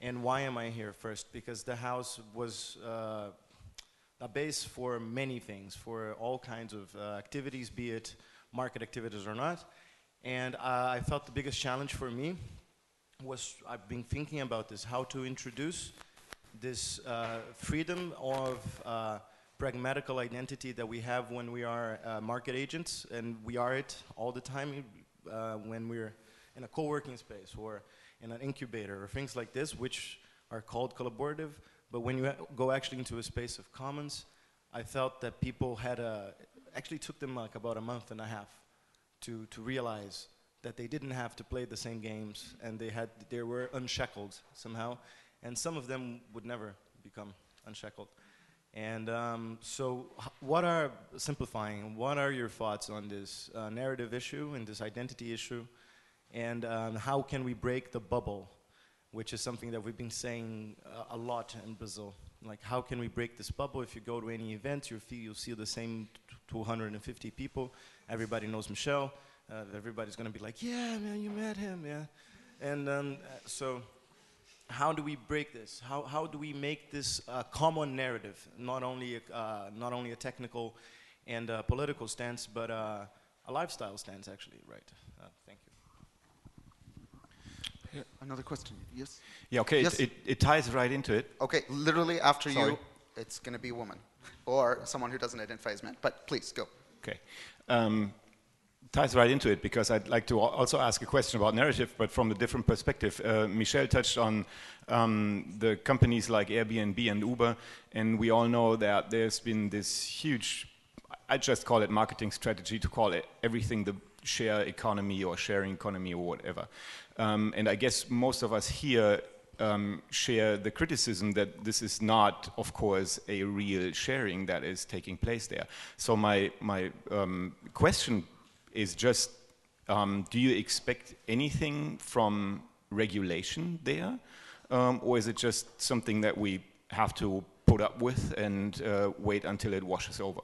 and why am I here first, because the house was uh, a base for many things, for all kinds of uh, activities, be it market activities or not. And uh, I felt the biggest challenge for me was I've been thinking about this, how to introduce this uh, freedom of uh, pragmatical identity that we have when we are uh, market agents, and we are it all the time uh, when we're in a co-working space or in an incubator or things like this, which are called collaborative. But when you go actually into a space of commons, I felt that people had a, actually took them like about a month and a half to, to realize that they didn't have to play the same games and they had they were unshackled somehow and some of them would never become unshackled. And um, so what are simplifying what are your thoughts on this uh, narrative issue and this identity issue? And um, how can we break the bubble which is something that we've been saying uh, a lot in brazil? Like how can we break this bubble? If you go to any event you feel, you'll see the same 250 people. Everybody knows Michel uh, everybody's going to be like, yeah, man, you met him, yeah. And um, uh, so, how do we break this? How, how do we make this a common narrative, not only a, uh, not only a technical and uh, political stance, but uh, a lifestyle stance, actually, right? Uh, thank you. Another question. Yes. Yeah, okay, Yes. it, it, it ties right into it. Okay, literally after Sorry. you, it's going to be a woman or someone who doesn't identify as man. But please go. Okay. Um, ties right into it because I'd like to also ask a question about narrative, but from a different perspective. Uh, Michel touched on um, the companies like Airbnb and Uber, and we all know that there's been this huge, I just call it marketing strategy to call it everything the share economy or sharing economy or whatever. Um, and I guess most of us here um, share the criticism that this is not, of course, a real sharing that is taking place there. So my my um, question is just: um, Do you expect anything from regulation there, um, or is it just something that we have to put up with and uh, wait until it washes over?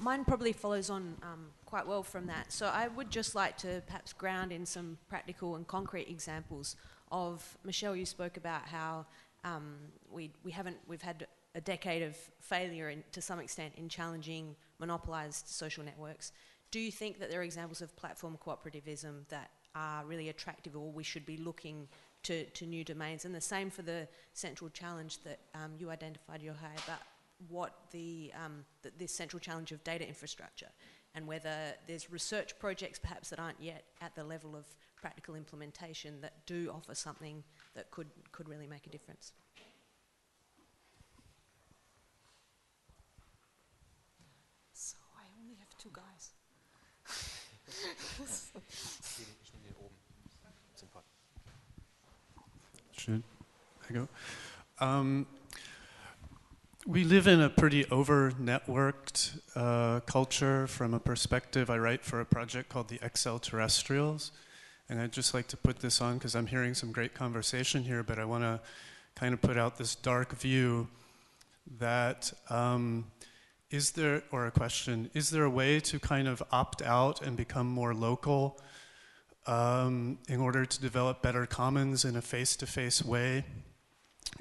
Mine probably follows on um, quite well from that. So I would just like to perhaps ground in some practical and concrete examples of Michel. You spoke about how um, we we haven't we've had a decade of failure in, to some extent in challenging monopolized social networks. Do you think that there are examples of platform cooperativism that are really attractive, or we should be looking to, to new domains? And the same for the central challenge that um, you identified, Yochai, about what the, um, th- this central challenge of data infrastructure and whether there's research projects perhaps that aren't yet at the level of practical implementation that do offer something that could, could really make a difference. So I only have two guys. Should Um, we live in a pretty over networked uh, culture from a perspective. I write for a project called the Excel Terrestrials. And I'd just like to put this on because I'm hearing some great conversation here, but I want to kind of put out this dark view that um, is there, or a question, is there a way to kind of opt out and become more local um, in order to develop better commons in a face to face way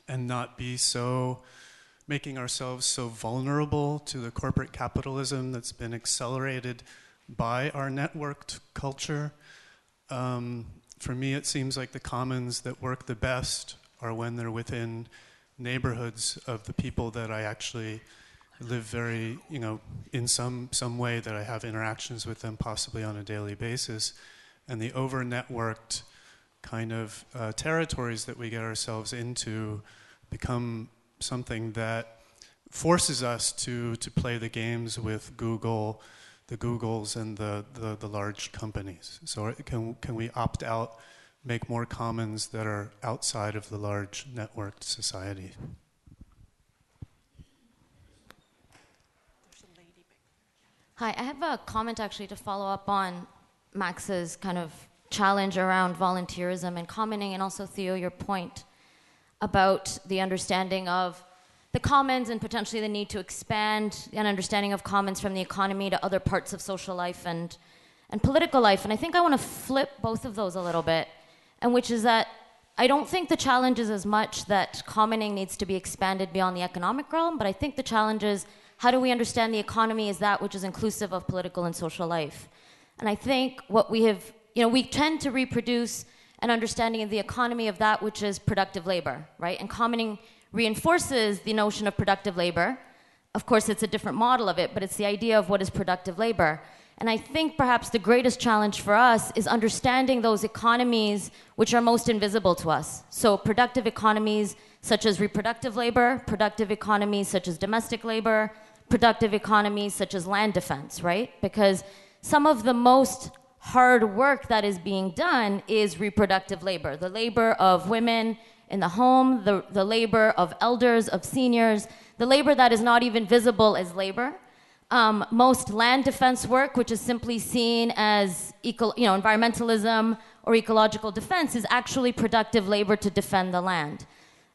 and not be so making ourselves so vulnerable to the corporate capitalism that's been accelerated by our networked culture. Um, for me, it seems like the commons that work the best are when they're within neighborhoods of the people that I actually live very, you know, in some, some way that I have interactions with them, possibly on a daily basis. And the over networked kind of uh, territories that we get ourselves into become something that forces us to, to play the games with Google, the Googles, and the, the, the large companies. So, can, can we opt out, make more commons that are outside of the large networked society? Hi, I have a comment actually to follow up on Max's kind of challenge around volunteerism and commoning, and also Theo, your point about the understanding of the commons and potentially the need to expand an understanding of commons from the economy to other parts of social life and, and political life. And I think I want to flip both of those a little bit, and which is that I don't think the challenge is as much that commoning needs to be expanded beyond the economic realm, but I think the challenge is how do we understand the economy as that which is inclusive of political and social life? And I think what we have, you know, we tend to reproduce an understanding of the economy of that which is productive labor, right? And commoning reinforces the notion of productive labor. Of course, it's a different model of it, but it's the idea of what is productive labor. And I think perhaps the greatest challenge for us is understanding those economies which are most invisible to us. So, productive economies such as reproductive labor, productive economies such as domestic labor, productive economies such as land defense, right? Because some of the most hard work that is being done is reproductive labor the labor of women in the home, the, the labor of elders, of seniors, the labor that is not even visible as labor um, most land defense work, which is simply seen as eco, you know, environmentalism or ecological defense, is actually productive labor to defend the land.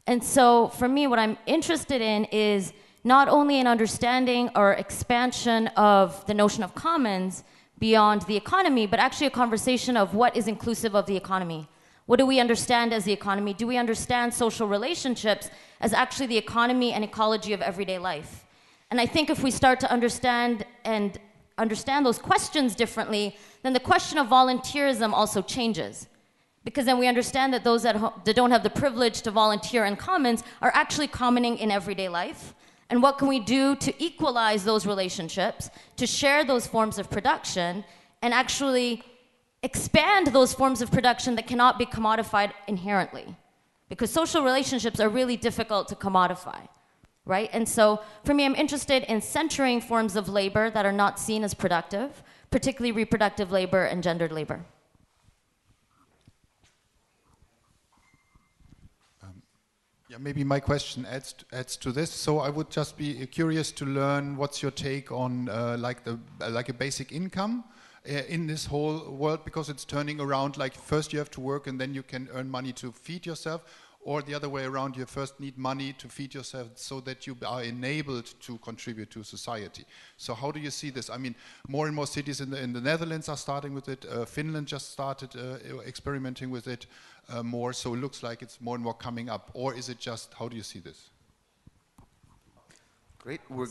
And so, for me, what I'm interested in is not only an understanding or expansion of the notion of commons beyond the economy, but actually a conversation of what is inclusive of the economy. What do we understand as the economy? Do we understand social relationships as actually the economy and ecology of everyday life? And I think if we start to understand and understand those questions differently, then the question of volunteerism also changes. Because then we understand that those that, that don't have the privilege to volunteer in commons are actually commoning in everyday life. And what can we do to equalize those relationships, to share those forms of production, and actually expand those forms of production that cannot be commodified inherently? Because social relationships are really difficult to commodify right? And so for me, I'm interested in centering forms of labor that are not seen as productive, particularly reproductive labor and gendered labor. Yeah, maybe my question adds to, adds to this. So I would just be curious to learn what's your take on uh, like the uh, like a basic income uh, in this whole world because it's turning around. Like first you have to work and then you can earn money to feed yourself or the other way around, you first need money to feed yourself so that you are enabled to contribute to society. So how do you see this? I mean, more and more cities in the, in the Netherlands are starting with it. Uh, Finland just started uh, experimenting with it uh, more, so it looks like it's more and more coming up. Or is it just, how do you see this? Great. We're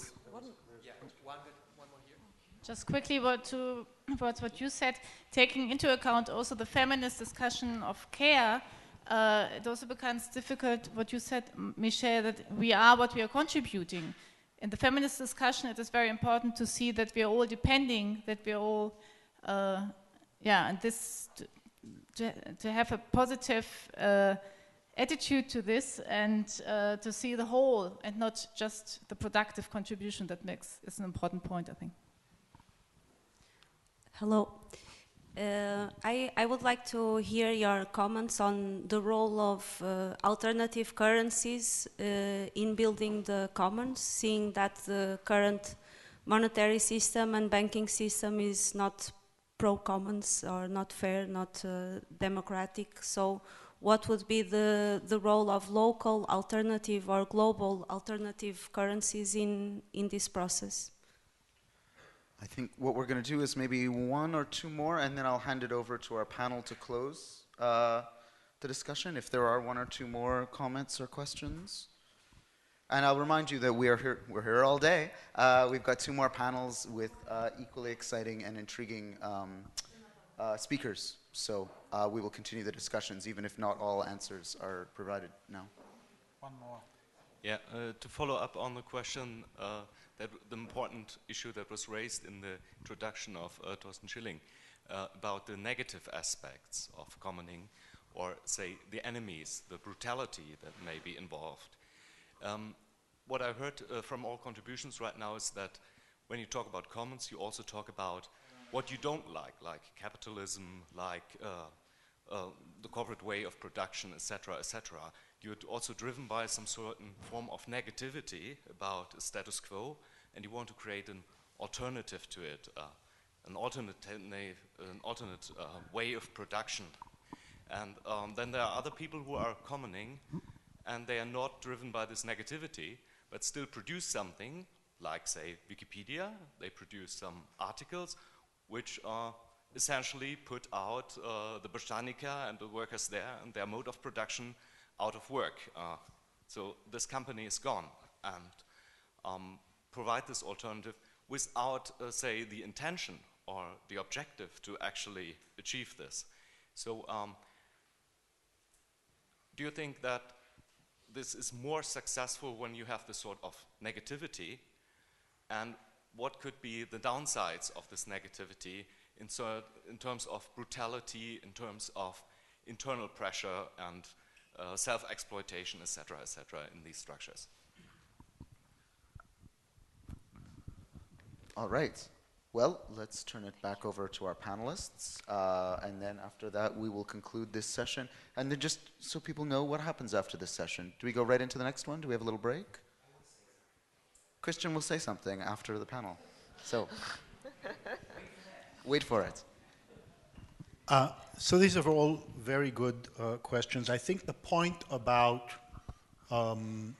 Just quickly, what to what what you said, taking into account also the feminist discussion of care, uh, it also becomes difficult, what you said, Michel, that we are what we are contributing. In the feminist discussion, it is very important to see that we are all depending, that we are all, uh, yeah, and this, to, to have a positive uh, attitude to this and uh, to see the whole and not just the productive contribution that makes is an important point, I think. Hello. Uh, I, I would like to hear your comments on the role of uh, alternative currencies uh, in building the commons, seeing that the current monetary system and banking system is not pro-commons or not fair, not uh, democratic. So what would be the, the role of local alternative or global alternative currencies in, in this process? I think what we're going to do is maybe one or two more, and then I'll hand it over to our panel to close uh, the discussion if there are one or two more comments or questions. And I'll remind you that we are here, we're here all day. Uh, we've got two more panels with uh, equally exciting and intriguing um, uh, speakers. So uh, we will continue the discussions, even if not all answers are provided now. One more. Yeah, uh, to follow up on the question that the important issue that was raised in the introduction of uh, Thorsten Schilling uh, about the negative aspects of commoning, or say the enemies, the brutality that may be involved. Um, what I heard uh, from all contributions right now is that when you talk about commons, you also talk about what you don't like, like capitalism, like uh, uh, the corporate way of production, etc., etc. You're also driven by some certain form of negativity about a status quo, and you want to create an alternative to it, uh, an alternate, an alternate uh, way of production. And um, then there are other people who are commoning, and they are not driven by this negativity, but still produce something, like, say, Wikipedia. They produce some articles which are essentially put out uh, the Britannica and the workers there and their mode of production out of work. Uh, so this company is gone. And um, provide this alternative without, uh, say, the intention or the objective to actually achieve this. So, um, do you think that this is more successful when you have this sort of negativity? And what could be the downsides of this negativity in, in terms of brutality, in terms of internal pressure and uh, self-exploitation, etc., etc., in these structures? All right. Well, let's turn it back over to our panelists, uh, and then after that, we will conclude this session. And then, just so people know what happens after this session, do we go right into the next one? Do we have a little break? Christian will say something after the panel. So, wait for it. Uh, so these are all very good uh, questions. I think the point about um,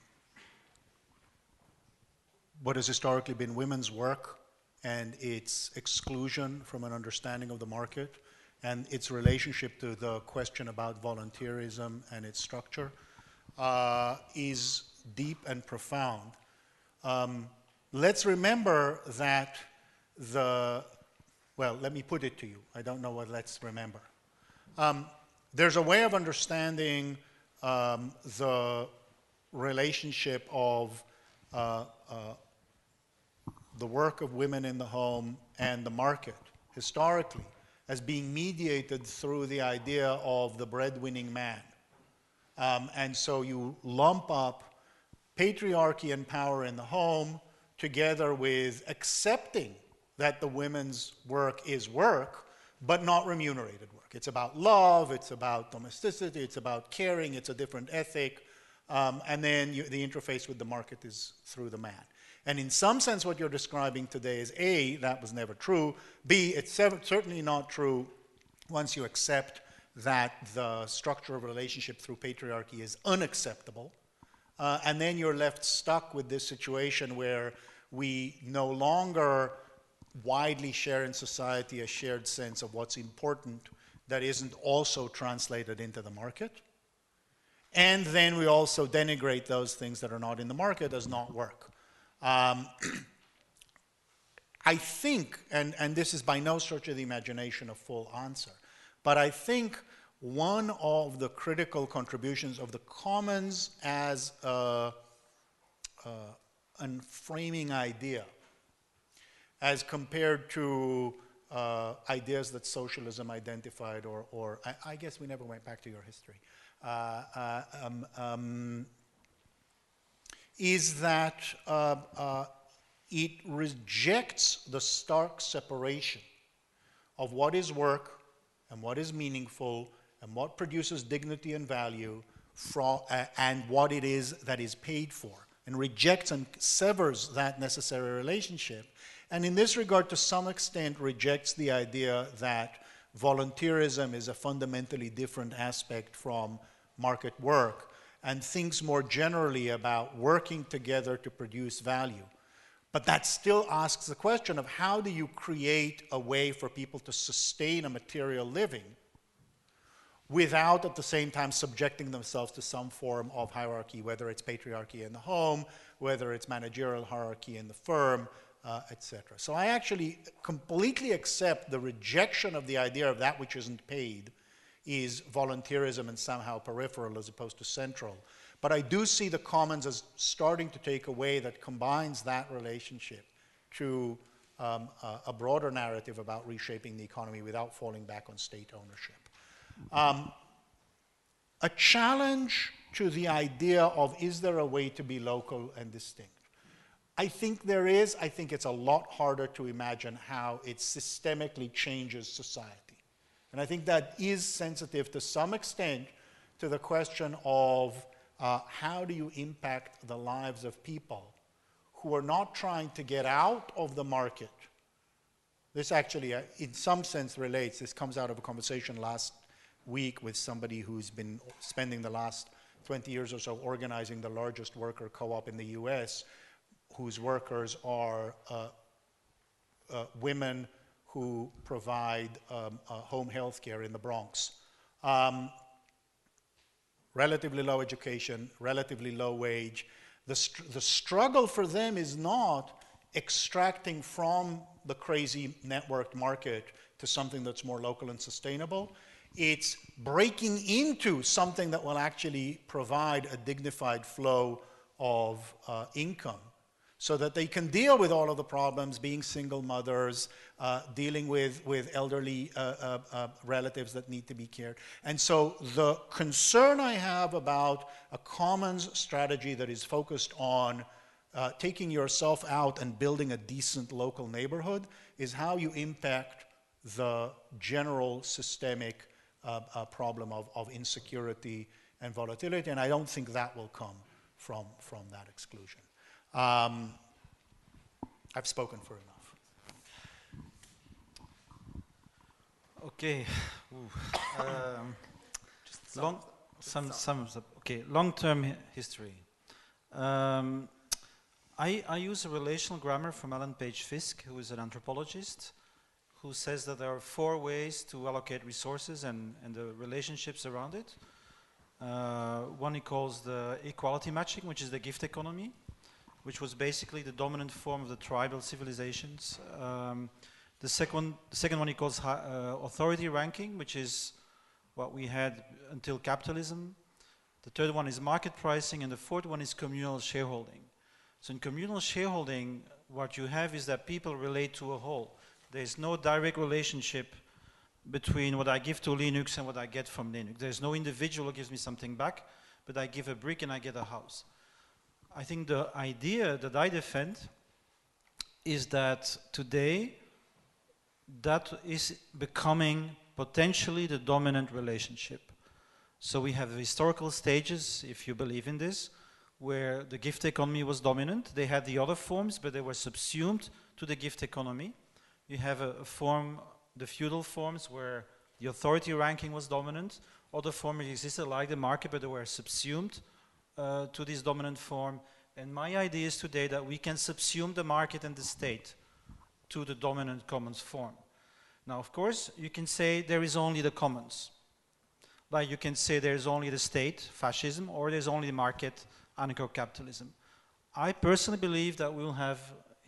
what has historically been women's work and its exclusion from an understanding of the market and its relationship to the question about volunteerism and its structure uh, is deep and profound. Um, let's remember that the, well, let me put it to you. I don't know what let's remember. Um, there's a way of understanding um, the relationship of uh, uh, the work of women in the home and the market historically as being mediated through the idea of the breadwinning man. Um, and so you lump up patriarchy and power in the home together with accepting that the women's work is work, but not remunerated work. It's about love, it's about domesticity, it's about caring, it's a different ethic, um, and then you, the interface with the market is through the man. And in some sense, what you're describing today is A, that was never true. B, it's certainly not true once you accept that the structure of relationship through patriarchy is unacceptable. Uh, and then you're left stuck with this situation where we no longer widely share in society a shared sense of what's important that isn't also translated into the market. And then we also denigrate those things that are not in the market as not work. Um, I think, and, and this is by no stretch of the imagination a full answer, but I think one of the critical contributions of the commons as a, a, framing idea, as compared to uh, ideas that socialism identified, or, or I, I, guess we never went back to your history, uh, uh, um, um, is that uh, uh, it rejects the stark separation of what is work and what is meaningful and what produces dignity and value from, uh, and what it is that is paid for, and rejects and severs that necessary relationship. And in this regard, to some extent, rejects the idea that volunteerism is a fundamentally different aspect from market work and thinks more generally about working together to produce value. But that still asks the question of how do you create a way for people to sustain a material living without at the same time subjecting themselves to some form of hierarchy, whether it's patriarchy in the home, whether it's managerial hierarchy in the firm, uh, etc. So I actually completely accept the rejection of the idea of that which isn't paid is volunteerism and somehow peripheral as opposed to central. But I do see the commons as starting to take a way that combines that relationship to um, a, a, broader narrative about reshaping the economy without falling back on state ownership. Um, a challenge to the idea of is there a way to be local and distinct? I think there is. I think it's a lot harder to imagine how it systemically changes society. And I think that is sensitive to some extent to the question of uh, how do you impact the lives of people who are not trying to get out of the market. This actually, uh, in some sense, relates. This comes out of a conversation last week with somebody who's been spending the last 20 years or so organizing the largest worker co op in the US, whose workers are uh, uh, women who provide um, uh, home health care in the Bronx. Um, relatively low education, relatively low wage. The, str- the struggle for them is not extracting from the crazy networked market to something that's more local and sustainable. It's breaking into something that will actually provide a dignified flow of uh, income so that they can deal with all of the problems, being single mothers, uh, dealing with, with elderly uh, uh, uh, relatives that need to be cared. And so the concern I have about a commons strategy that is focused on uh, taking yourself out and building a decent local neighborhood is how you impact the general systemic uh, problem of, of insecurity and volatility. And I don't think that will come from, from that exclusion. Um, I've spoken for enough. Okay. Um, long, some, some, okay. Long-term history. Um, I, I use a relational grammar from Alan Page Fiske, who is an anthropologist, who says that there are four ways to allocate resources and, and the relationships around it. Uh, one he calls the equality matching, which is the gift economy which was basically the dominant form of the tribal civilizations. Um, the, second, the second one he calls uh, authority ranking, which is what we had until capitalism. The third one is market pricing, and the fourth one is communal shareholding. So in communal shareholding, what you have is that people relate to a whole. There's no direct relationship between what I give to Linux and what I get from Linux. There's no individual who gives me something back, but I give a brick and I get a house. I think the idea that I defend is that today that is becoming potentially the dominant relationship. So we have historical stages, if you believe in this, where the gift economy was dominant. They had the other forms, but they were subsumed to the gift economy. You have a, a form, the feudal forms, where the authority ranking was dominant. Other forms existed like the market, but they were subsumed uh, to this dominant form. And my idea is today that we can subsume the market and the state to the dominant commons form. Now, of course, you can say there is only the commons. Like you can say there's only the state, fascism, or there's only the market, anarcho-capitalism. I personally believe that we'll have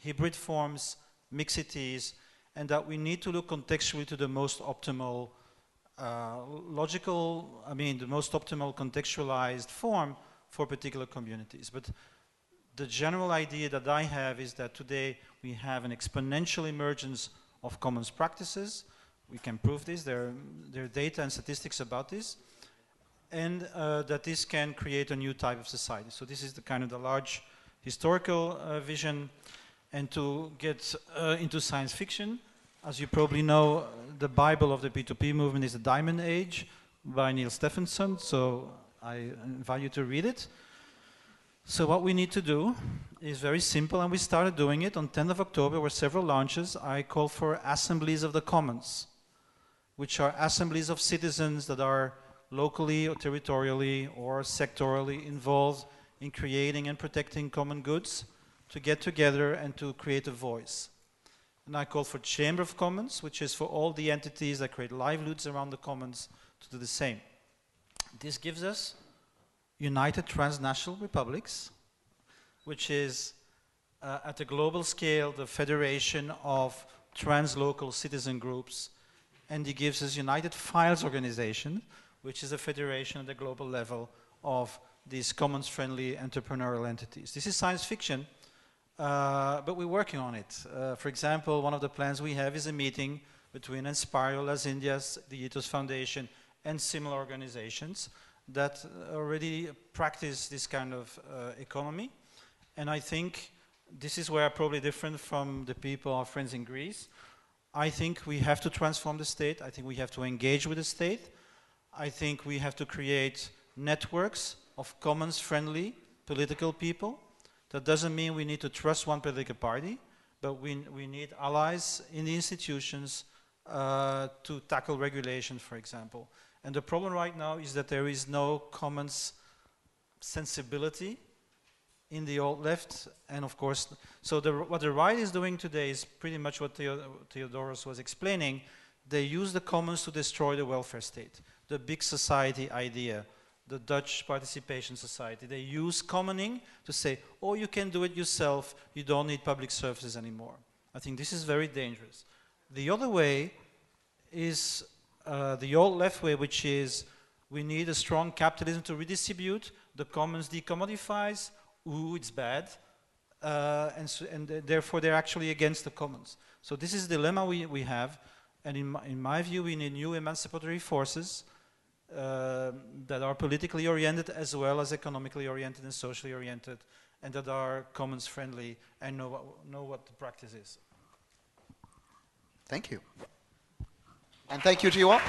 hybrid forms, mixities, and that we need to look contextually to the most optimal, uh, logical, I mean, the most optimal contextualized form for particular communities. But the general idea that I have is that today we have an exponential emergence of commons practices. We can prove this. There are, there are data and statistics about this. And uh, that this can create a new type of society. So this is the kind of the large historical uh, vision. And to get uh, into science fiction, as you probably know, the Bible of the P2P movement is the Diamond Age by Neal Stephenson. So I invite you to read it. So what we need to do is very simple, and we started doing it on 10th of October. Were several launches. I call for assemblies of the commons, which are assemblies of citizens that are locally or territorially or sectorally involved in creating and protecting common goods to get together and to create a voice. And I call for Chamber of Commons, which is for all the entities that create livelihoods around the commons to do the same. This gives us United Transnational Republics, which is uh, at a global scale the federation of translocal citizen groups, and it gives us United Files Organization, which is a federation at the global level of these commons-friendly entrepreneurial entities. This is science fiction, uh, but we're working on it. Uh, for example, one of the plans we have is a meeting between Enspiral, Las Indias, the Ethos Foundation, and similar organizations that already practice this kind of uh, economy. And I think this is where I'm probably different from the people, our friends in Greece. I think we have to transform the state. I think we have to engage with the state. I think we have to create networks of commons-friendly political people. That doesn't mean we need to trust one political party, but we, we need allies in the institutions uh, to tackle regulation, for example. And the problem right now is that there is no commons sensibility in the old left, and of course, so the, what the right is doing today is pretty much what Theodoros was explaining. They use the commons to destroy the welfare state, the big society idea the Dutch Participation Society. They use commoning to say, oh, you can do it yourself, you don't need public services anymore. I think this is very dangerous. The other way is uh, the old left way, which is we need a strong capitalism to redistribute, the commons decommodifies, ooh, it's bad, uh, and, so, and th therefore they're actually against the commons. So this is the dilemma we, we have, and in my, in my view, we need new emancipatory forces uh, that are politically oriented as well as economically oriented and socially oriented, and that are commons friendly and know what, know what the practice is. Thank you. And thank you to you all.